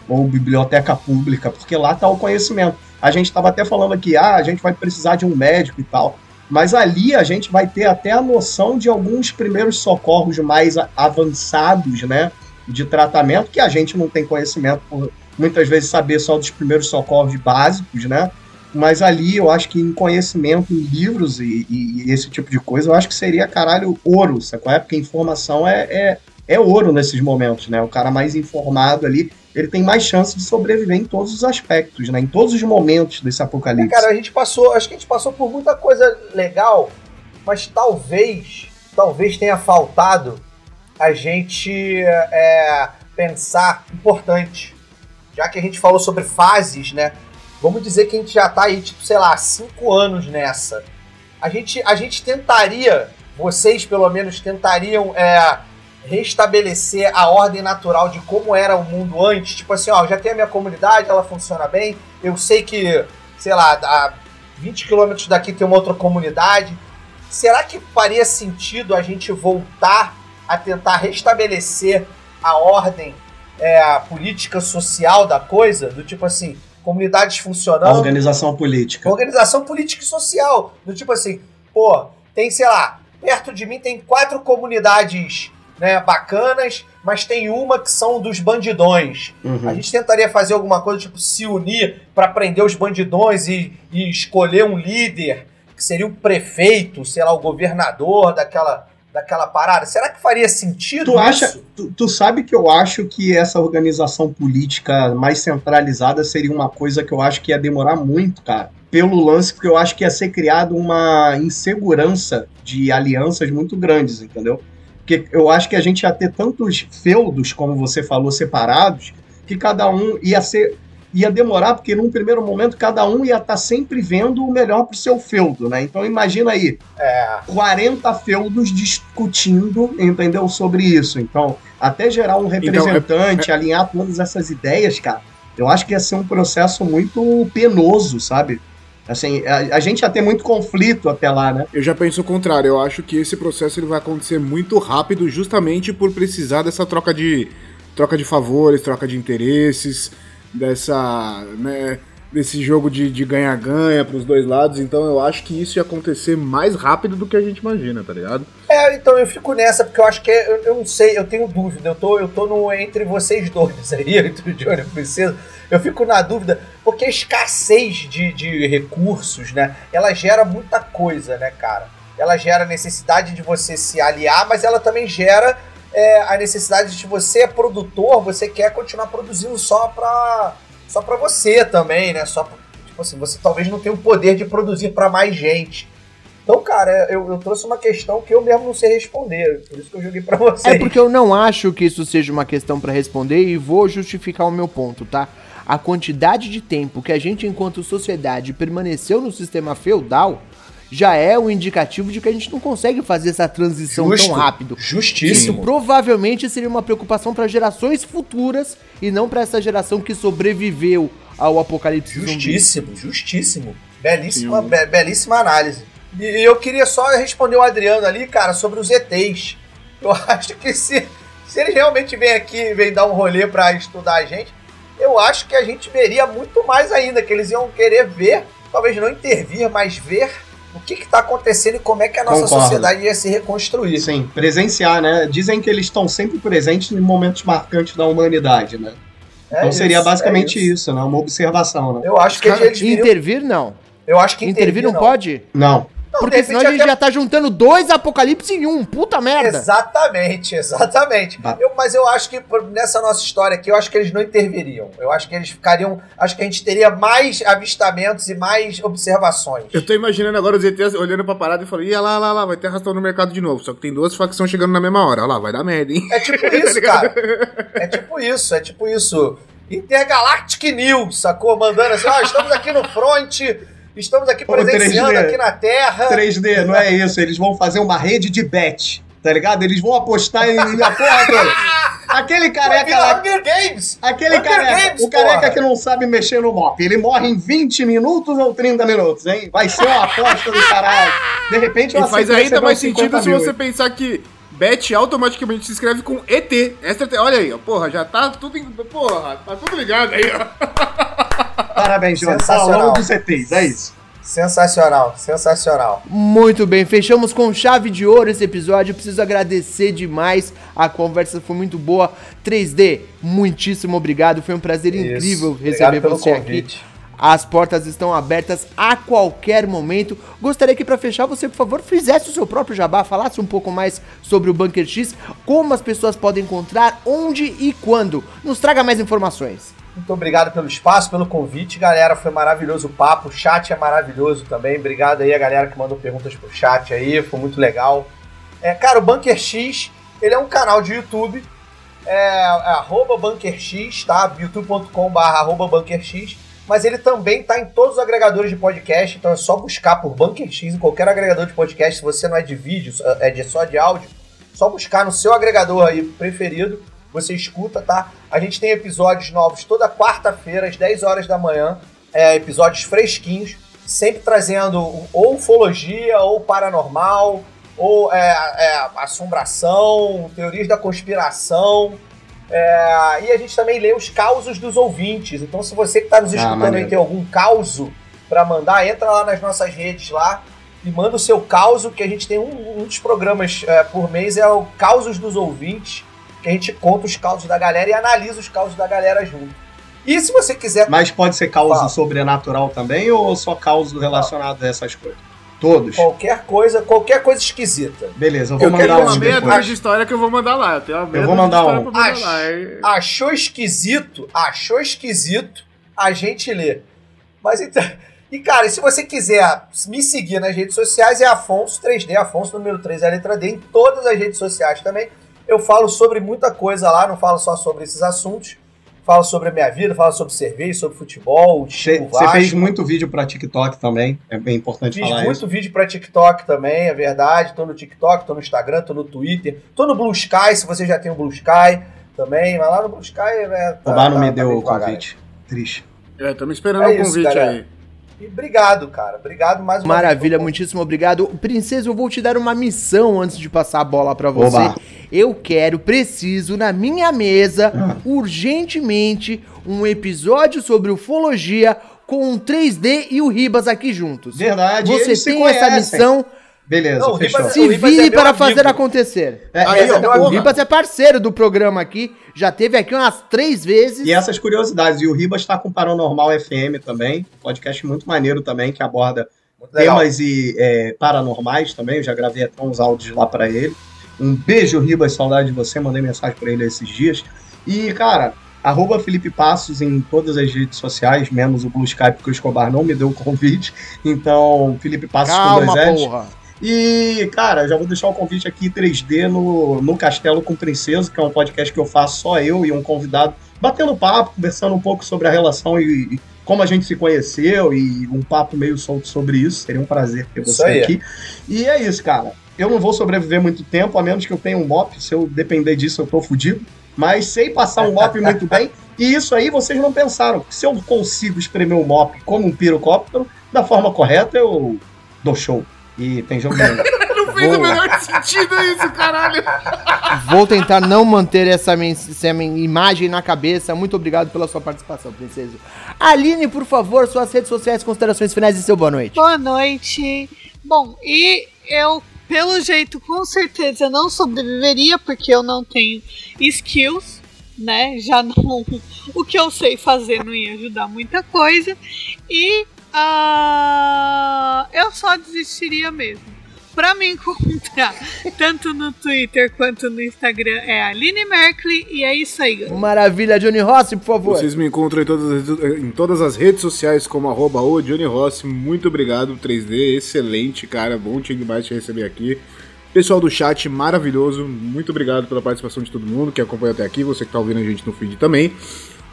ou biblioteca pública, porque lá tá o conhecimento. A gente estava até falando aqui, ah, a gente vai precisar de um médico e tal. Mas ali a gente vai ter até a noção de alguns primeiros socorros mais avançados, né? De tratamento, que a gente não tem conhecimento por muitas vezes saber só dos primeiros socorros básicos, né? Mas ali eu acho que em conhecimento, em livros e, e- e esse tipo de coisa, eu acho que seria caralho ouro, sacou? É porque informação é, é, é ouro nesses momentos, né? O cara mais informado ali, ele tem mais chance de sobreviver em todos os aspectos, né? Em todos os momentos desse apocalipse. Cara, a gente passou, acho que a gente passou por muita coisa legal, mas talvez, talvez tenha faltado a gente é, pensar importante. Já que a gente falou sobre fases, né? Vamos dizer que a gente já tá aí, tipo, sei lá, cinco anos nessa. A gente, a gente tentaria, vocês pelo menos tentariam é, restabelecer a ordem natural de como era o mundo antes. Tipo assim, ó, já tenho a minha comunidade, ela funciona bem. Eu sei que, sei lá, a 20 quilômetros daqui tem uma outra comunidade. Será que faria sentido a gente voltar a tentar restabelecer a ordem é, política social da coisa? Do tipo assim, comunidades A funcionando. organização política. Organização política e social. Do tipo assim, pô, tem, sei lá, perto de mim tem quatro comunidades né, bacanas, mas tem uma que são dos bandidões. Uhum. A gente tentaria fazer alguma coisa, tipo, se unir para prender os bandidões e, e escolher um líder, que seria o prefeito, sei lá, o governador daquela, daquela parada. Será que faria sentido Tu acha, isso? tu, tu sabe que eu acho que essa organização política mais centralizada seria uma coisa que eu acho que ia demorar muito, cara. Pelo lance, porque eu acho que ia ser criado uma insegurança de alianças muito grandes, entendeu? Porque eu acho que a gente ia ter tantos feudos, como você falou, separados, que cada um ia ser ia demorar, porque num primeiro momento cada um ia estar tá sempre vendo o melhor pro seu feudo, né? Então imagina aí, É. 40 feudos discutindo, entendeu? Sobre isso. Então, até gerar um representante, alinhar todas essas ideias, cara, eu acho que ia ser um processo muito penoso, sabe? Assim, a, a gente ia ter muito conflito até lá, né? Eu já penso o contrário. Eu acho que esse processo ele vai acontecer muito rápido, justamente por precisar dessa troca de troca de favores, troca de interesses, dessa, né, desse jogo de ganha-ganha para os dois lados. Então eu acho que isso ia acontecer mais rápido do que a gente imagina, tá ligado? É, então eu fico nessa, porque eu acho que é- eu, eu não sei, eu tenho dúvida. Eu tô, eu tô no, entre vocês dois aí, entre o Johnny e o Princesa. Eu fico na dúvida, porque a escassez de, de recursos, né? Ela gera muita coisa, né, cara? Ela gera necessidade de você se aliar, mas ela também gera é, a necessidade de você é produtor, você quer continuar produzindo só pra, só pra você também, né? Só pra, tipo assim, você talvez não tenha o poder de produzir pra mais gente. Então, cara, eu, eu trouxe uma questão que eu mesmo não sei responder, por isso que eu joguei pra vocês. É porque eu não acho que isso seja uma questão pra responder e vou justificar o meu ponto, tá? A quantidade de tempo que a gente, enquanto sociedade, permaneceu no sistema feudal já é um indicativo de que a gente não consegue fazer essa transição Justo, tão rápido. Isso Justíssimo. provavelmente seria uma preocupação para gerações futuras e não para essa geração que sobreviveu ao apocalipse zumbi. Justíssimo, justíssimo. Belíssima, be- belíssima análise. E eu queria só responder o Adriano ali, cara, sobre os ETs. Eu acho que se, se eles realmente vêm aqui, vêm dar um rolê pra estudar a gente, eu acho que a gente veria muito mais ainda, que eles iam querer ver, talvez não intervir, mas ver o que está acontecendo e como é que a nossa Concordo. sociedade ia se reconstruir. Sim, presenciar, né? Dizem que eles estão sempre presentes em momentos marcantes da humanidade, né? É Então seria isso, basicamente é isso. né? Uma observação, né? Eu acho que Cara, eles viriam, intervir não. Eu acho que Intervir não pode? Não. Não, Porque senão a gente até- já tá juntando dois apocalipse em um. Puta merda. Exatamente, exatamente. Ba- Eu- mas eu acho que por- nessa nossa história aqui, eu acho que eles não interviriam. Eu acho que eles ficariam. Acho que a gente teria mais avistamentos e mais observações. Eu tô imaginando agora os ETs olhando pra parada e falando, ia lá, lá, lá, vai ter arrastão no mercado de novo. Só que tem duas facções chegando na mesma hora. Olha lá, vai dar merda, hein? É tipo isso, cara. É tipo isso, é tipo isso. Intergalactic News, sacou? Mandando assim, ó, estamos aqui no front, estamos aqui presenciando 3D. aqui na Terra. 3D, não é isso. Eles vão fazer uma rede de bet, tá ligado? Eles vão apostar em a porra toda. Aquele careca lá. Hunger Games! Aquele Hunger careca, Games, o careca porra. que não sabe mexer no mop, ele morre em 20 minutos ou 30 minutos, hein? Vai ser uma aposta do caralho. De repente, E eu faz aceito ainda mais sentido 50 se você pensar que Bet automaticamente se escreve com ET. Extra Olha aí, ó. Porra, já tá tudo. Em... Porra, tá tudo ligado aí, ó. Parabéns, João. Sensacional. Dos ETs, é isso. Sensacional, sensacional. Muito bem, fechamos com chave de ouro esse episódio. Eu preciso agradecer demais. A conversa foi muito boa. 3D, muitíssimo obrigado. Foi um prazer Isso. incrível Obrigado receber pelo você convite. As portas estão abertas a qualquer momento. Gostaria que para fechar você, por favor, fizesse o seu próprio jabá, falasse um pouco mais sobre o Bunker X, como as pessoas podem encontrar, onde e quando. Nos traga mais informações. Muito obrigado pelo espaço, pelo convite, galera. Foi maravilhoso o papo. O chat é maravilhoso também. Obrigado aí a galera que mandou perguntas pro chat aí. Foi muito legal. É, cara, o Bunker X, ele é um canal de YouTube. É, é arroba Bunker X, tá? youtube.com.br arroba Bunker X. Mas ele também tá em todos os agregadores de podcast. Então é só buscar por Bunker X em qualquer agregador de podcast. Se você não é de vídeo, é de, só de áudio, só buscar no seu agregador aí preferido. Você escuta, tá? A gente tem episódios novos toda quarta-feira, às 10 horas da manhã. É, episódios fresquinhos, sempre trazendo ou ufologia, ou paranormal, ou é, é, assombração, teorias da conspiração. É, e a gente também lê os causos dos ouvintes. Então, se você que está nos Ah, escutando maneiro. aí tem algum causo para mandar, entra lá nas nossas redes lá e manda o seu causo, que a gente tem um, um dos programas é, por mês, é o Causos dos Ouvintes, que a gente conta os causos da galera e analisa os causos da galera junto. E se você quiser Mas pode ser causa Fala. sobrenatural também ou só causa relacionado a essas coisas? Todos. qualquer coisa, qualquer coisa esquisita. Beleza, eu vou Eu mandar tenho um uma meia depois. dúzia de história que eu vou mandar lá. Eu, tenho uma meia vou mandar um. mandar. É- Achou esquisito? Achou esquisito? A gente lê. Mas então. E cara, e se você quiser me seguir nas redes sociais, é Afonso 3D, Afonso número 3, é a letra D, em todas as redes sociais também. Eu falo sobre muita coisa lá, não falo só sobre esses assuntos. Falo sobre a minha vida, falo sobre cerveja, sobre futebol, Você fez muito vídeo pra TikTok também. É bem importante Fiz falar muito isso. vídeo pra TikTok também, é verdade. Tô no TikTok, tô no Instagram, tô no Twitter, tô no Blue Sky, se você já tem o Blue Sky também. Mas lá no Blue Sky, né? O Bar não me tá deu o convite. Triste. É, estamos esperando É o convite galera. aí. E obrigado, cara. Obrigado mais uma Maravilha, vez. muitíssimo obrigado. Princesa, eu vou te dar uma missão antes de passar a bola pra você. Oba. Eu quero, preciso, na minha mesa, Ah. urgentemente, um episódio sobre ufologia com o 3D e o Ribas aqui juntos. Verdade, Você eles se tem essa missão, Beleza, Não, o fechou. Ribas- se o é vire para amigo. fazer acontecer. É, Aí, essa- ó, Não, porra. o Ribas é parceiro do programa aqui, já teve aqui umas três vezes. E essas curiosidades. E o Ribas está com Paranormal FM também, podcast muito maneiro também, que aborda temas e, é, paranormais também. Eu já gravei até uns áudios lá pra ele. Um beijo, Ribas, saudade de você. Mandei mensagem pra ele esses dias. E, cara, arroba Felipe Passos em todas as redes sociais, menos o Blue Sky, porque o Escobar não me deu o convite. Então, Felipe Passos com Calma, dois L's. porra. E, cara, já vou deixar o convite aqui 3D no, no Castelo com Princesa, que é um podcast que eu faço só eu e um convidado, batendo papo, conversando um pouco sobre a relação e, e como a gente se conheceu e um papo meio solto sobre isso. Seria um prazer ter você aqui. E é isso, cara. Eu não vou sobreviver muito tempo, a menos que eu tenha um mop. Se eu depender disso, eu tô fudido. Mas sei passar um mop muito bem. E isso aí vocês não pensaram. Se eu consigo espremer um mop como um pirocóptero, da forma correta, eu dou show. E tem jogo nenhum. Não fez Boa. o menor sentido isso, caralho. Vou tentar não manter essa, essa imagem na cabeça. Muito obrigado pela sua participação, princesa. Aline, por favor, suas redes sociais, considerações finais e seu boa noite. Boa noite. Bom, e eu, pelo jeito, com certeza não sobreviveria, porque eu não tenho skills, né? Já não. O que eu sei fazer não ia ajudar muita coisa. E ah, eu só desistiria mesmo. Pra me encontrar, tanto no Twitter quanto no Instagram, é Aline Merkley. E é isso aí, galera. Maravilha, Johnny Rossi, por favor. Vocês me encontram em todas, as, em todas as redes sociais como arroba o Johnny Rossi. Muito obrigado, 3D. Excelente, cara. Bom te demais te receber aqui. Pessoal do chat, maravilhoso. Muito obrigado pela participação de todo mundo que acompanhou até aqui. Você que tá ouvindo a gente no feed também.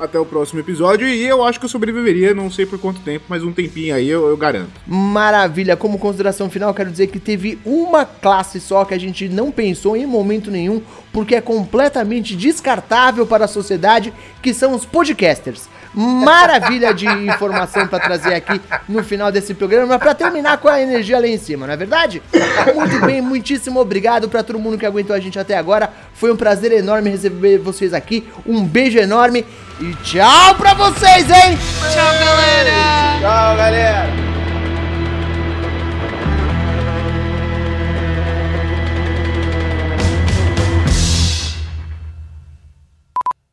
Até o próximo episódio. E eu acho que eu sobreviveria, não sei por quanto tempo, mas um tempinho aí eu, eu garanto. Maravilha, como consideração final, quero dizer que teve uma classe só que a gente não pensou em momento nenhum, porque é completamente descartável para a sociedade, que são os podcasters. Maravilha de informação para trazer aqui no final desse programa, para terminar com a energia lá em cima, não é verdade? Muito bem, muitíssimo obrigado para todo mundo que aguentou a gente até agora. Foi um prazer enorme receber vocês aqui. Um beijo enorme e tchau para vocês, hein? Tchau, galera! Tchau, galera.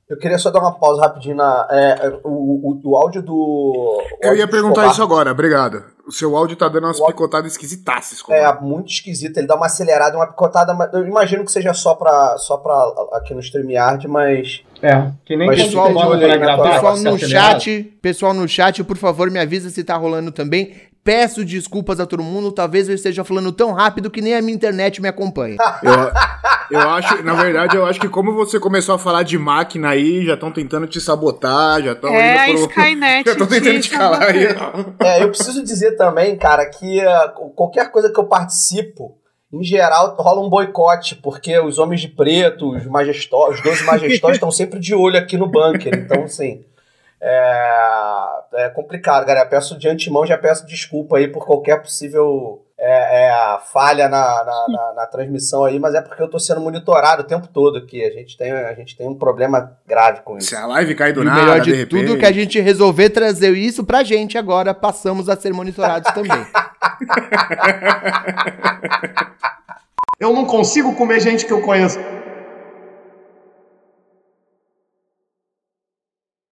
Eu queria só dar uma pausa rapidinho na. é, o, o, o áudio do. Eu ia do perguntar Escobar isso agora, obrigado. O seu áudio tá dando umas O áudio- picotadas esquisitaças. É muito esquisito, ele dá uma acelerada, uma picotada. mas Eu imagino que seja só pra, só pra aqui no StreamYard, mas. É, que nem Mas pessoal tua- Pessoal se no chat, pessoal no chat, por favor, me avisa se tá rolando também. Peço desculpas a todo mundo, talvez eu esteja falando tão rápido que nem a minha internet me acompanha. Eu, eu acho, na verdade, eu acho que como você começou a falar de máquina aí, já estão tentando te sabotar, já estão É a indo pro... Skynet Já estão tentando te calar aí. É, eu preciso dizer também, cara, que ah, qualquer coisa que eu participo, em geral, rola um boicote, porque os homens de preto, os majestosos, os 12 majestosos estão sempre de olho aqui no bunker. Então, assim. É, é complicado, galera. Peço de antemão, já peço desculpa aí por qualquer possível é, é, falha na, na, na- na transmissão aí, mas é porque eu tô sendo monitorado o tempo todo aqui. A gente tem, a gente tem um problema grave com isso. Se a live cai do E o nada, melhor de, repente... tudo que a gente resolver trazer isso pra gente agora, passamos a ser monitorados também. Eu não consigo comer gente que eu conheço.